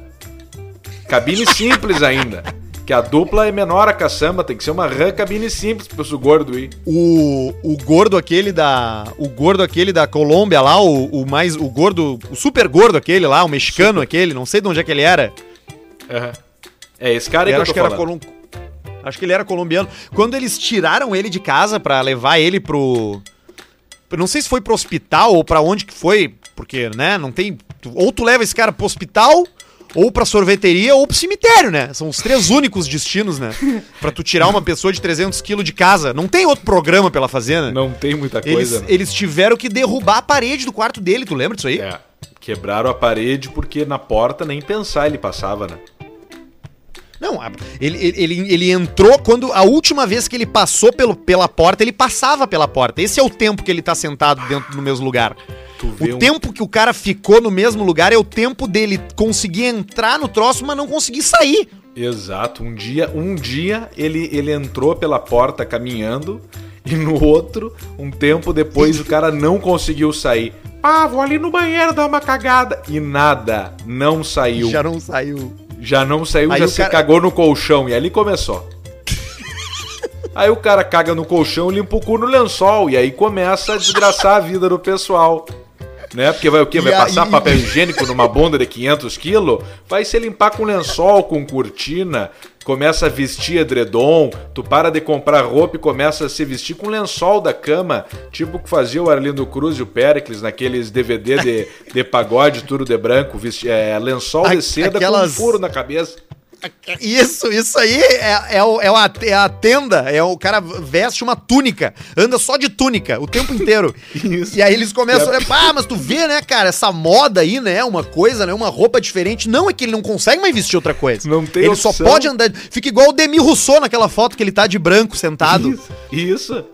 Cabine simples ainda. Que a dupla é menor a caçamba, tem que ser uma Ram cabine simples pro o gordo ir. O, o gordo aquele da. O gordo aquele da Colômbia lá, o, o mais. O gordo. O super gordo aquele lá, o mexicano aquele, não sei de onde é que ele era. Aham. É esse cara aí que acho eu que tô era falando. colom... Acho que ele era colombiano. Quando eles tiraram ele de casa pra levar ele pro. Não sei se foi pro hospital ou pra onde que foi, porque, né, não tem. Ou tu leva esse cara pro hospital, ou pra sorveteria, ou pro cemitério, né? São os três únicos destinos, né? [laughs] Pra tu tirar uma pessoa de 300 quilos de casa. Não tem outro programa pra ela fazer, né? Não tem muita Eles, coisa. né? eles tiveram que derrubar a parede do quarto dele, tu lembra disso aí? É. Quebraram a parede porque na porta nem pensar ele passava, né? Não, ele, ele, ele entrou quando a última vez que ele passou pelo, pela porta, ele passava pela porta. Esse é o tempo que ele tá sentado dentro do mesmo lugar. O um- tempo que o cara ficou no mesmo lugar é o tempo dele conseguir entrar no troço, mas não conseguir sair. Exato. Um dia, um dia ele, ele entrou pela porta caminhando e no outro, um tempo depois, o cara não conseguiu sair. Ah, vou ali no banheiro dar uma cagada. E nada, não saiu. Já, Já não saiu. não saiu, Aí já se cara- cagou no colchão. E ali começou. [laughs] Aí o cara caga no colchão, limpa o cu no lençol. E aí começa a desgraçar a vida do pessoal. Né? Porque vai o quê? Vai passar papel higiênico numa bunda de 500 quilos? Vai se limpar com lençol, com cortina. Começa a vestir edredom. Tu para de comprar roupa e começa a se vestir com lençol da cama. Tipo o que fazia o Arlindo Cruz e o Pericles naqueles DVD de, de pagode, tudo de branco. Vesti, é, lençol A- de seda aquelas- com um furo na cabeça. [laughs] Isso, isso aí é, é, o- é, uma- é a tenda, é o cara veste uma túnica, anda só de túnica o tempo inteiro. [laughs] Isso. E aí eles começam a olhar, ah, mas tu vê, né, cara, essa moda aí, né, uma coisa, né, uma roupa diferente. Não, é que ele não consegue mais vestir outra coisa. Não tem Ele só opção. pode andar, fica igual o Demi Rousseau naquela foto que ele tá de branco sentado. Isso. Isso.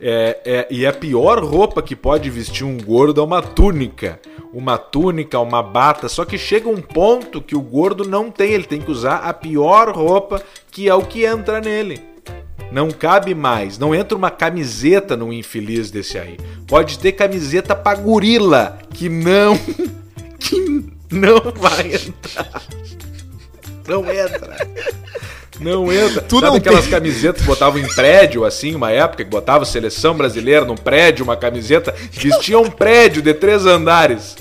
É, é, e a pior roupa que pode vestir um gordo é uma túnica. Uma túnica, uma bata. Só que chega um ponto que o gordo não tem. Ele tem que usar a pior roupa, que é o que entra nele. Não cabe mais. Não entra uma camiseta num infeliz desse aí. Pode ter camiseta pra gorila, que não. [laughs] que não vai entrar. Não entra. Não entra. Tu Sabe não aquelas tem- camisetas que botavam em prédio, assim, uma época que botava seleção brasileira num prédio, uma camiseta, vestia um prédio de três andares.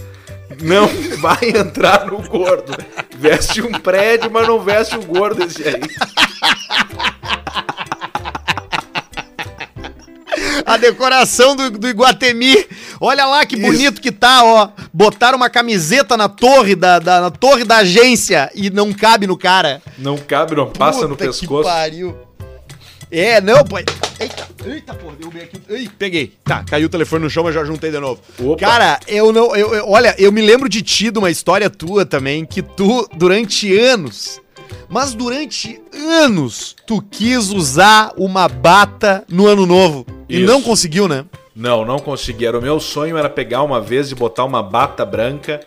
Não [laughs] vai entrar no gordo. Veste um prédio, mas não veste o gordo esse aí. A decoração do, do Iguatemi. Olha lá que bonito que tá, ó. Botaram uma camiseta na torre da, da- na torre da agência e não cabe no cara. Não cabe, não passa no Puta pescoço. Que pariu. É, não, pô. Eita, eita, porra, derrubei aqui. Ei, peguei. Tá, caiu o telefone no chão, mas já juntei de novo. Opa. Cara, eu não. Eu, eu- olha, eu me lembro de ti, de uma história tua também, que tu, durante anos. Mas durante anos, tu quis usar uma bata no ano novo. E Isso. não conseguiu, né? Não, não consegui. Era o meu sonho era pegar uma vez e botar uma bata branca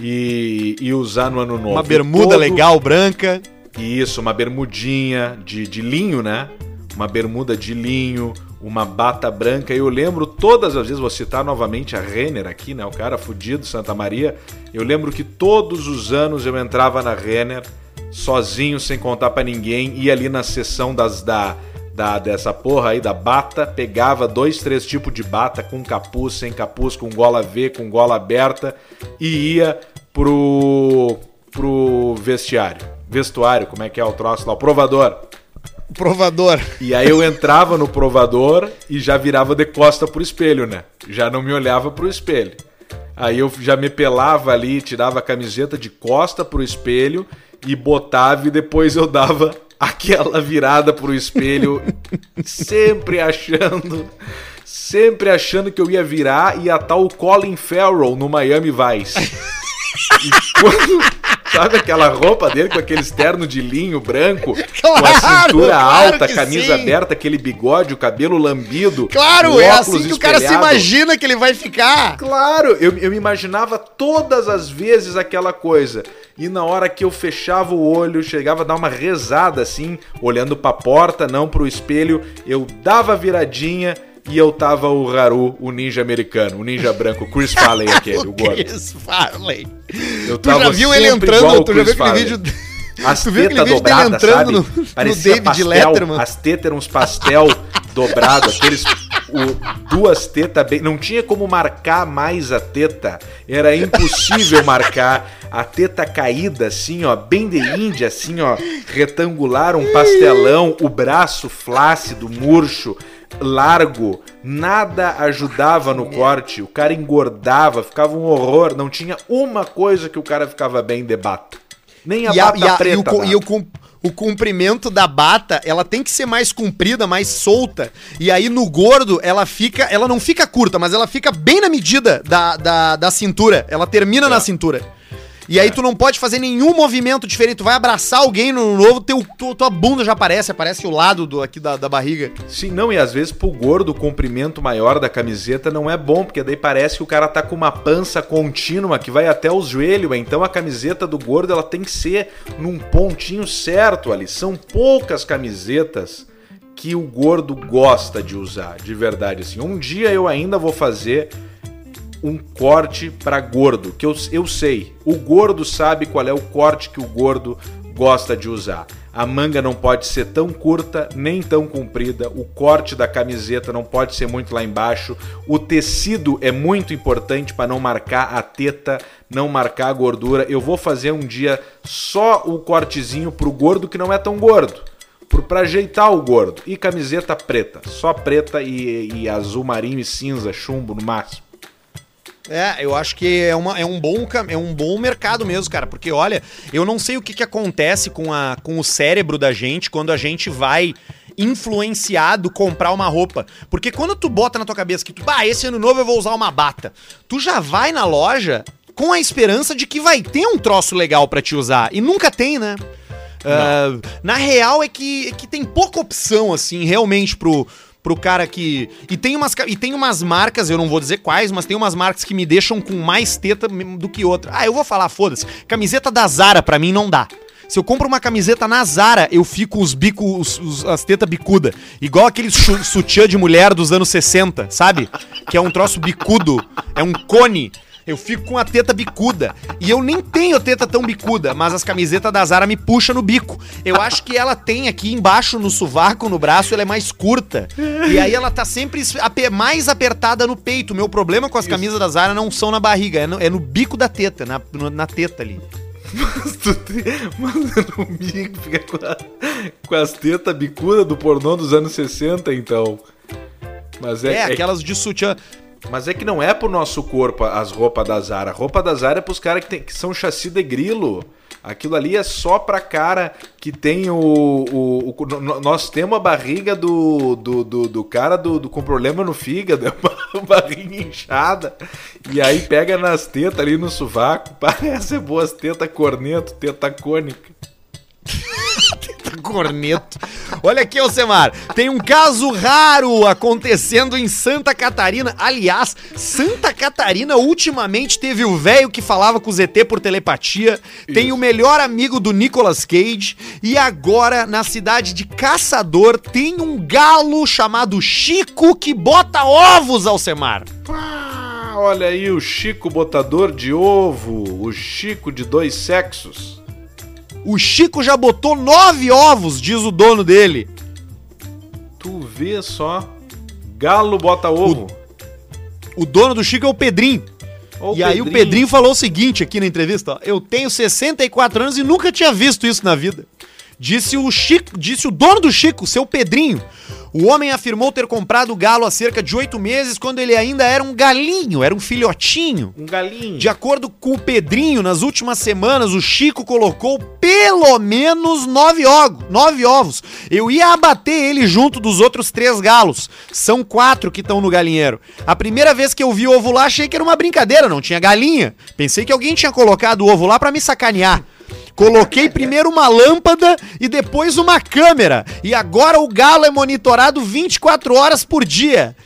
e, e usar no ano novo. Uma bermuda Todo- legal, branca. Isso, uma bermudinha de, de linho, né? Uma bermuda de linho, uma bata branca. Eu lembro todas as vezes, vou citar novamente a Renner aqui, né? O cara fudido, Santa Maria. Eu lembro que todos os anos eu entrava na Renner, sozinho, sem contar pra ninguém, ia ali na sessão das da, da dessa porra aí da bata, pegava dois, três tipos de bata, com capuz, sem capuz, com gola V, com gola aberta, e ia pro, pro vestiário. Vestuário, como é que é o troço lá? O provador. Provador. E aí eu entrava no provador e já virava de costa pro espelho, né? Já não me olhava pro espelho. Aí eu já me pelava ali, tirava a camiseta de costa pro espelho e botava e depois eu dava aquela virada pro espelho, sempre achando, sempre achando que eu ia virar e ia estar o Colin Farrell no Miami Vice. E quando, sabe aquela roupa dele com aquele externo de linho branco, [laughs] com a Claro, cintura claro alta, camisa sim. aberta, aquele bigode, o cabelo lambido. Claro, é assim que o cara se espelhado. imagina que ele vai ficar. Claro, eu, eu me imaginava todas as vezes aquela coisa. E na hora que eu fechava o olho, chegava a dar uma rezada assim, olhando pra porta, não pro espelho, eu dava a viradinha e eu tava o Haru, o ninja americano, o ninja branco, o Chris Farley [laughs] aquele, o, gordo. Chris Farley. Eu Tu já viu ele entrando, o tu já viu aquele vídeo... As [laughs] tetas dobradas, sabe? no- no Parecia David pastel. Letterman. As tetas eram uns pastel [laughs] dobrado, aqueles o- duas tetas bem, não tinha como marcar mais a teta. Era impossível [laughs] marcar a teta caída assim, ó, bem de índia assim, ó, retangular, um pastelão, o braço flácido, murcho, largo, nada ajudava no corte. O cara engordava, ficava um horror, não tinha uma coisa que o cara ficava bem de bata. Nem a E, a- bata e a- preta. e o, e o o comprimento da bata, ela tem que ser mais comprida, mais solta. E aí no gordo, ela fica. Ela não fica curta, mas ela fica bem na medida da, da, da cintura. Ela termina na cintura. E aí tu não pode fazer nenhum movimento diferente. Tu vai abraçar alguém no novo, teu, tu- tua bunda já aparece, aparece o lado do, aqui da, da barriga. Sim, não, e às vezes pro gordo o comprimento maior da camiseta não é bom, porque daí parece que o cara tá com uma pança contínua que vai até os joelhos, então a camiseta do gordo ela tem que ser num pontinho certo ali. São poucas camisetas que o gordo gosta de usar, de verdade assim. Um dia eu ainda vou fazer um corte para gordo, que eu, eu sei. O gordo sabe qual é o corte que o gordo gosta de usar. A manga não pode ser tão curta nem tão comprida, o corte da camiseta não pode ser muito lá embaixo, o tecido é muito importante para não marcar a teta, não marcar a gordura. Eu vou fazer um dia só o cortezinho pro gordo que não é tão gordo. Por, pra ajeitar o gordo. E camiseta preta. Só preta e, e azul marinho e cinza, chumbo no máximo. É, eu acho que é, uma, é, um bom, é um bom mercado mesmo, cara. Porque, olha, eu não sei o que, que acontece com, a, com o cérebro da gente quando a gente vai influenciado comprar uma roupa. Porque quando tu bota na tua cabeça que tu, bah, esse ano novo eu vou usar uma bata, tu já vai na loja com a esperança de que vai ter um troço legal pra te usar. E nunca tem, né? Ah, na real é que, é que tem pouca opção, assim, realmente pro, pro cara que. E tem, umas, e tem umas marcas, eu não vou dizer quais, mas tem umas marcas que me deixam com mais teta do que outra. Ah, eu vou falar, foda-se. Camiseta da Zara pra mim não dá. Se eu compro uma camiseta na Zara, eu fico os bicos, os- as tetas bicuda. Igual aquele sutiã de mulher dos anos 60, sabe? Que é um troço bicudo, é um cone. Eu fico com a teta bicuda. E eu nem tenho teta tão bicuda, mas as camisetas da Zara me puxam no bico. Eu acho que ela tem aqui embaixo no sovaco, no braço, ela é mais curta. E aí ela tá sempre mais apertada no peito. O meu problema com as camisas da Zara não são na barriga, é no, é no bico da teta, na, na teta ali. Tu tem- Mano, no bico fica com, a- com as tetas bicudas do pornô dos anos 60, então. Mas é, É, é- aquelas de sutiã. Mas é que não é pro nosso corpo as roupas da Zara. A roupa da Zara é pros caras que, tem- que são chassi de grilo. Aquilo ali é só pra cara que tem o. o- o- nós temos a barriga do, do, do, do cara do, do- com problema no fígado, [laughs] é barriga inchada. E aí pega nas tetas ali no sovaco. [laughs] Parece boas tetas corneto, teta cônica. Corneto. Olha aqui, Alcemar. Tem um caso raro acontecendo em Santa Catarina. Aliás, Santa Catarina ultimamente teve o velho que falava com o ZT por telepatia. Tem o melhor amigo do Nicolas Cage. E agora, na cidade de Caçador, tem um galo chamado Chico que bota ovos, Alcemar. Ah, olha aí o Chico botador de ovo, o Chico de dois sexos. O Chico já botou nove ovos, diz o dono dele. Tu vê só. Galo bota ovo. O dono do Chico é o Pedrinho. Ó e aí o Pedrinho falou o seguinte aqui na entrevista, ó, eu tenho 64 anos e nunca tinha visto isso na vida. Disse o Chico, disse o dono do Chico, seu Pedrinho. O homem afirmou ter comprado o galo há cerca de oito meses, quando ele ainda era um galinho, era um filhotinho. Um galinho. De acordo com o Pedrinho, nas últimas semanas o Chico colocou pelo menos nove, ovos, nove ovos. Eu ia abater ele junto dos outros três galos. São quatro que estão no galinheiro. A primeira vez que eu vi o ovo lá, achei que era uma brincadeira, não tinha galinha. Pensei que alguém tinha colocado o ovo lá pra me sacanear. Coloquei primeiro uma lâmpada e depois uma câmera. E agora o galo é monitorado 24 horas por dia.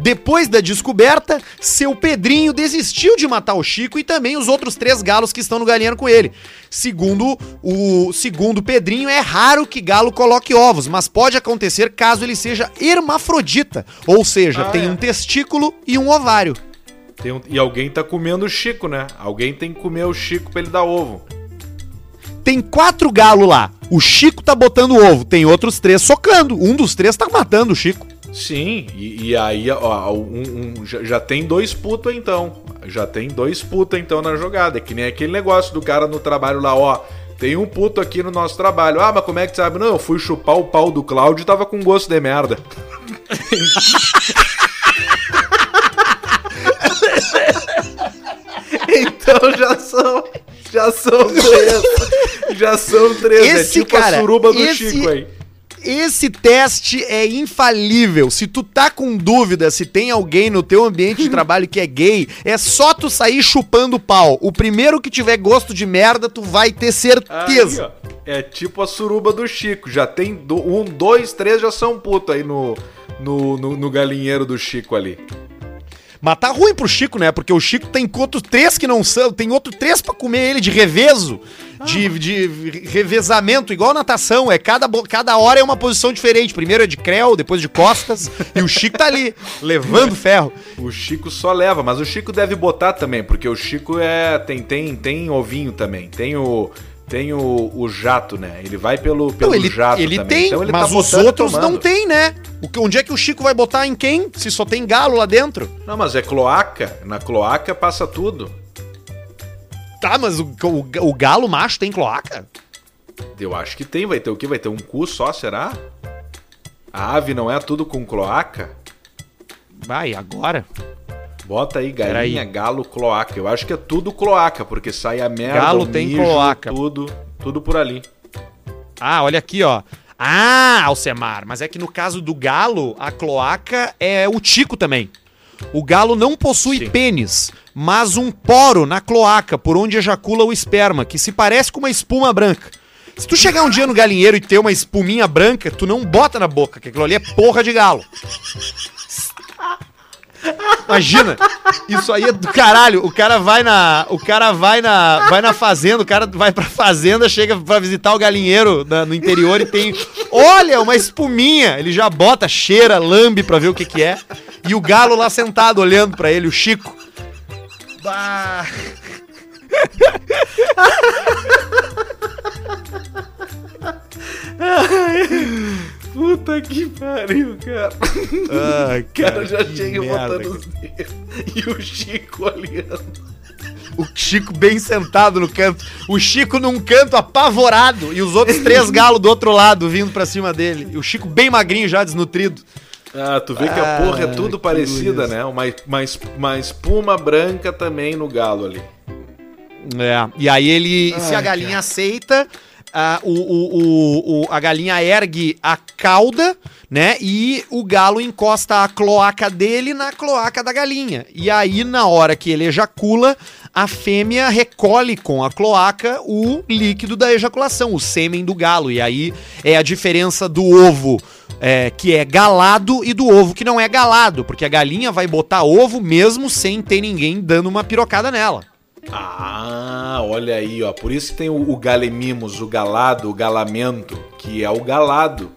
Depois da descoberta, seu Pedrinho desistiu de matar o Chico e também os outros três galos que estão no galinheiro com ele. Segundo o segundo Pedrinho, é raro que galo coloque ovos, mas pode acontecer caso ele seja hermafrodita, ou seja, Ah, tem é. um testículo e um ovário. Um- E alguém tá comendo o Chico, né? Alguém tem que comer o Chico pra ele dar ovo. Tem quatro galos lá. O Chico tá botando ovo, tem outros três socando. Um dos três tá matando o Chico. Sim, e, e aí ó, um- um- já, já tem dois putos então. Já tem dois putos então na jogada. É que nem aquele negócio do cara no trabalho lá, ó. Tem um puto aqui no nosso trabalho. Ah, mas como é que tu sabe? Não, eu fui chupar o pau do Cláudio e tava com gosto de merda. [laughs] então já são. Já são três. Já são três. Esse é tipo cara, a suruba do esse- Chico aí. Esse teste é infalível. Se tu tá com dúvida se tem alguém no teu ambiente de trabalho que é gay, é só tu sair chupando pau. O primeiro que tiver gosto de merda, tu vai ter certeza. Aí, é tipo a suruba do Chico. Já tem do- um, dois, três já são puto aí no, no, no, no galinheiro do Chico ali. Mas tá ruim pro Chico, né? Porque o Chico tem outros três que não são, tem outro três pra comer ele de revezo, de, de revezamento, igual natação. É cada, cada hora é uma posição diferente. Primeiro é de creu, depois de costas, [laughs] e o Chico tá ali, levando ferro. O Chico só leva, mas o Chico deve botar também, porque o Chico é tem tem tem ovinho também. Tem o tem o, o jato, né? Ele vai pelo pelo Não, ele, jato ele também. tem, Então ele mas tá os outros tomando. não tem, né? O onde é que o Chico vai botar em quem? Se só tem galo lá dentro. Não, mas é cloaca. Na cloaca passa tudo. Tá, mas o, o, o galo macho tem cloaca? Eu acho que tem, vai ter o quê? Vai ter um cu só, será? A ave não é tudo com cloaca? Vai, agora? Bota aí galinha, Peraí. galo, cloaca. Eu acho que é tudo cloaca, porque sai a merda, Galo tem cloaca. tudo, tudo por ali. Ah, olha aqui, ó. Ah, Alcemar, mas é que no caso do galo, a cloaca é o tico também. O galo não possui Sim. pênis, mas um poro na cloaca por onde ejacula o esperma, que se parece com uma espuma branca. Se tu chegar um dia no galinheiro e ter uma espuminha branca, tu não bota na boca, que aquilo ali é porra de galo. Imagina, isso aí é do caralho. O cara vai na, o cara vai na, vai na fazenda, o cara vai pra fazenda, chega pra visitar o galinheiro na- no interior e tem, olha, uma espuminha. Ele já bota, cheira, lambe pra ver o que que é. E o galo lá sentado olhando pra ele, o Chico. Bah. [laughs] Puta que pariu, cara. [laughs] Ai, O cara já chega botando os dedos. E o Chico olhando. O Chico bem sentado no canto. O Chico num canto apavorado e os outros três [laughs] galos do outro lado vindo pra cima dele. E o Chico bem magrinho, já desnutrido. Ah, tu vê que a porra é Ah, tudo parecida, beleza. né? Uma, uma, uma espuma branca também no galo ali. É. E aí ele, se a Ai, galinha aceita, a, o, o, o, a galinha ergue a cauda, né? E o galo encosta a cloaca dele na cloaca da galinha. E aí, na hora que ele ejacula, a fêmea recolhe com a cloaca o líquido da ejaculação, o sêmen do galo. E aí é a diferença do ovo. é, que é galado e do ovo que não é galado, porque a galinha vai botar ovo mesmo sem ter ninguém dando uma pirocada nela. Ah, olha aí, ó. Por isso que tem o, o galemimos, o galado, o galamento, que é o galado.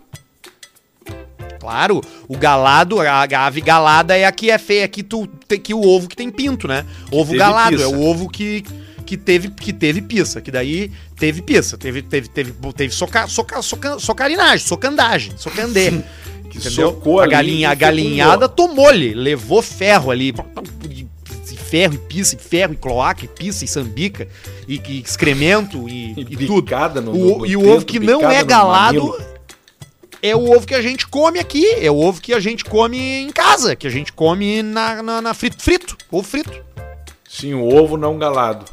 Claro, o galado, a a ave galada é a que é feia, que, tu, que o ovo que tem pinto, né? Ovo galado, pizza. é o ovo que, que, teve, que teve pizza, que daí teve pizza, teve, teve, teve, teve soca, soca, soca, socarinagem, socandagem, socandê. [laughs] Que entendeu? socou a ali galinha, a galinhada tomou-lhe, levou ferro ali, ferro e pizza, e ferro e cloaca, e pizza e sambica, e, e excremento e, E e tudo. no- O- no e o ovo que não é galado é o ovo que a gente come aqui. É o ovo que a gente come em casa, que a gente come na, na, na frito, frito. Ovo frito. Sim, o ovo não galado.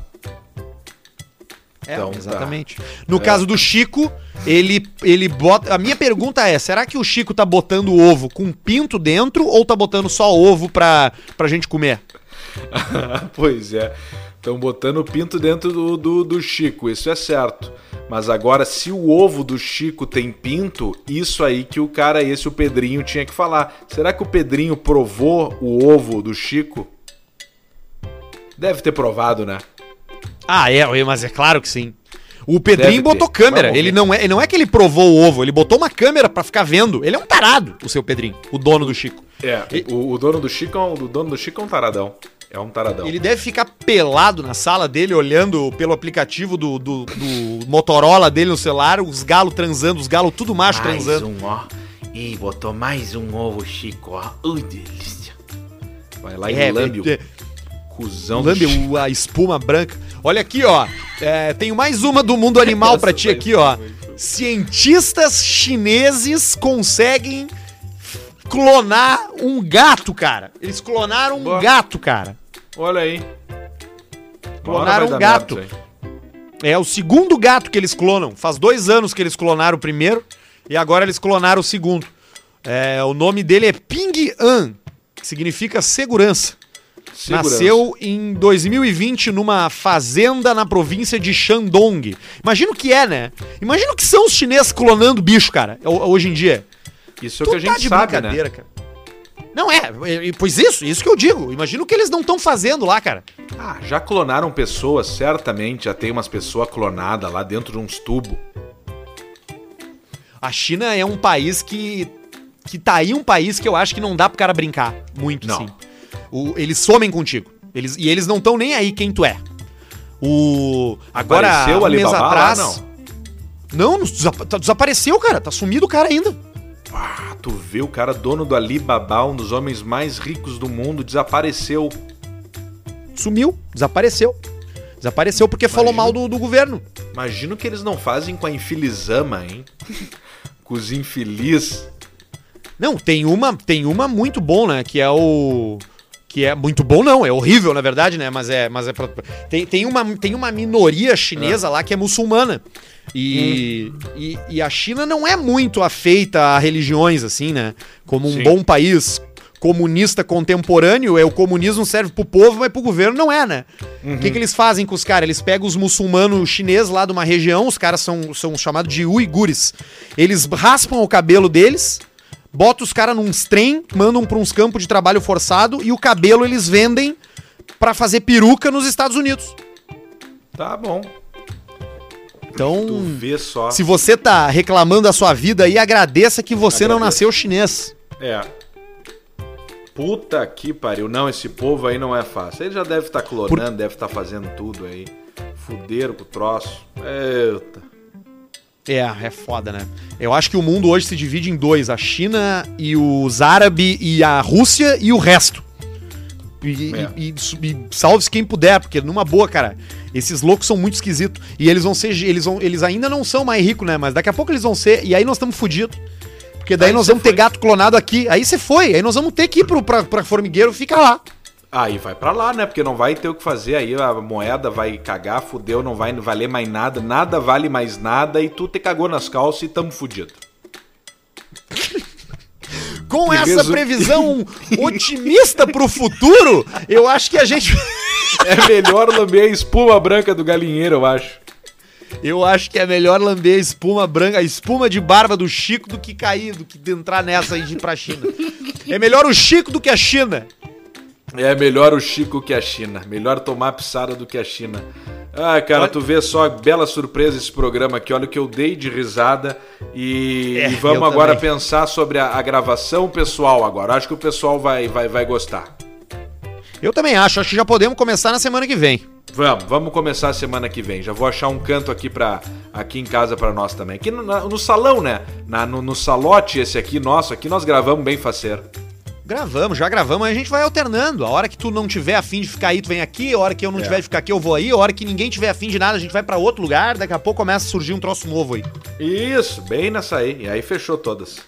É, Então, tá. exatamente. No caso do Chico, ele, ele bota. A minha pergunta é: será que o Chico tá botando o ovo com pinto dentro ou tá botando só ovo pra, pra gente comer? [laughs] pois é. Estão botando o pinto dentro do, do, do Chico, isso é certo. Mas agora, se o ovo do Chico tem pinto, isso aí que o cara, esse, o Pedrinho, tinha que falar. Será que o Pedrinho provou o ovo do Chico? Deve ter provado, né? Ah, é, mas é claro que sim. O Pedrinho Deve botou ter. câmera. Ele não, é, não é que ele provou o ovo, ele botou uma câmera pra ficar vendo. Ele é um tarado, o seu Pedrinho, o dono do Chico. É, o, o dono do Chico, é o dono do Chico é um taradão. É um taradão. Ele deve ficar pelado na sala dele, olhando pelo aplicativo do, do, do Motorola dele no celular, os galos transando, os galos tudo macho Mais transando. um, ó. Ih, botou mais um ovo Chico, ó. Ui, delícia. Vai lá É, e lambe é, o cuzão lambe o- a espuma branca. Olha aqui, ó. É, tenho mais uma do mundo animal pra ti aqui, ó. Cientistas chineses conseguem clonar um gato, cara. Eles clonaram um Boa. gato, cara. Olha aí. Clonaram um gato. É o segundo gato que eles clonam. Faz dois anos que eles clonaram o primeiro e agora eles clonaram o segundo. É, o nome dele é Ping An, que significa segurança. Segurança. Nasceu em 2020 numa fazenda na província de Shandong. Imagina o que é, né? Imagina o que são os chineses clonando bicho, cara, ho- hoje em dia. Isso é o que a gente de sabe, né? brincadeira, cara. Não é, pois isso, isso que eu digo. Imagina o que eles não estão fazendo lá, cara. Ah, já clonaram pessoas, certamente. Já tem umas pessoas clonadas lá dentro de uns tubos. A China é um país que. que tá aí um país que eu acho que não dá pro cara brincar muito, Não. assim. O- eles somem contigo. Eles, e eles não estão nem aí quem tu é. O. Agora, Apareceu um mês Alibaba lá, atrás. não? Não, desapa- tá- desapareceu, cara. Tá sumido o cara ainda. Ah, tu vê o cara dono do Alibaba, um dos homens mais ricos do mundo, desapareceu. Sumiu, desapareceu. Desapareceu porque falou mal do, do governo. Imagina o que eles não fazem com a infilizama, hein? [laughs] com os infeliz. Não, tem uma, tem uma muito bom, né? Que é o. Que é muito bom, não, é horrível, na verdade, né? Mas é. Mas é pra, tem, tem, uma, tem uma minoria chinesa lá que é muçulmana. E, e, e a China não é muito afeita a religiões, assim, né? Como um Sim. bom país comunista contemporâneo, é o comunismo serve pro povo, mas pro governo não é, né? O que, que eles fazem com os caras? Eles pegam os muçulmanos chineses lá de uma região, os caras são, são chamados de uigures. Eles raspam o cabelo deles, botam os caras num trem, mandam pra uns campos de trabalho forçado e o cabelo eles vendem pra fazer peruca nos Estados Unidos. Tá bom. Então, se você tá reclamando da sua vida aí, agradeça que você não nasceu chinês. É. Puta que pariu. Não, esse povo aí não é fácil. Ele já deve estar clonando, deve estar fazendo tudo aí. Fuderam com o troço. Eita. É, é foda, né? Eu acho que o mundo hoje se divide em dois: a China e os árabes e a Rússia e o resto. E, É. e- e- e salve-se quem puder, porque numa boa, cara, esses loucos são muito esquisitos. E eles vão ser. Eles, vão, eles ainda não são mais ricos, né? Mas daqui a pouco eles vão ser. E aí nós estamos fodidos. Porque daí Aí nós vamos ter foi. gato clonado aqui. Aí você foi. Aí nós vamos ter que ir pro, pra, pra formigueiro fica lá. Aí vai pra lá, né? Porque não vai ter o que fazer. Aí a moeda vai cagar, fudeu, não vai valer mais nada. Nada vale mais nada. E tu te cagou nas calças e tamo fudido. Com essa resu- previsão [laughs] otimista pro futuro, eu acho que a gente. É melhor lamber a espuma branca do galinheiro, eu acho. Eu acho que é melhor lamber a espuma branca, a espuma de barba do Chico do que cair, do que entrar nessa e ir pra China. É melhor o Chico do que a China. É melhor o Chico que a China. Melhor tomar pisada do que a China. Ah, cara, tu vê só bela surpresa esse programa aqui. Olha o que eu dei de risada. E, É, e vamos agora também. pensar sobre a, a gravação pessoal agora. Acho que o pessoal vai, vai, vai gostar. Eu também acho, acho que já podemos começar na semana que vem. Vamos, vamos começar a semana que vem. Já vou achar um canto aqui para aqui em casa pra nós também. Aqui no, na- no salão, né? Na, no, no salote esse aqui nosso, aqui nós gravamos bem faceiro. Gravamos, já gravamos, a gente vai alternando. A hora que tu não tiver afim de ficar aí, tu vem aqui. A hora que eu não É. tiver de ficar aqui, eu vou aí. A hora que ninguém tiver afim de nada, a gente vai pra outro lugar. Daqui a pouco começa a surgir um troço novo aí. Isso, bem nessa aí. E aí fechou todas.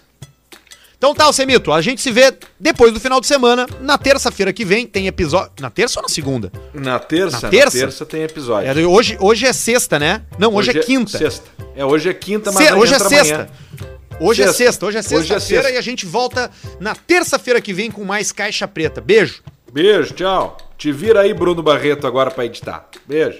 Então tá, Semito, a gente se vê depois do final de semana. Na terça-feira que vem tem episódio. Na terça ou na segunda? Na terça, Na na terça? terça, tem episódio. É, hoje, hoje é sexta, né? Não, hoje, é quinta. Sexta. É, hoje é quinta, mas Se- nós hoje é sexta. amanhã. Hoje é Sexta. sexta, hoje é Hoje é sexta-feira sexta. e a gente volta na terça-feira que vem com mais Caixa Preta. Beijo! Beijo, tchau. Te vira aí, Bruno Barreto, agora pra editar. Beijo.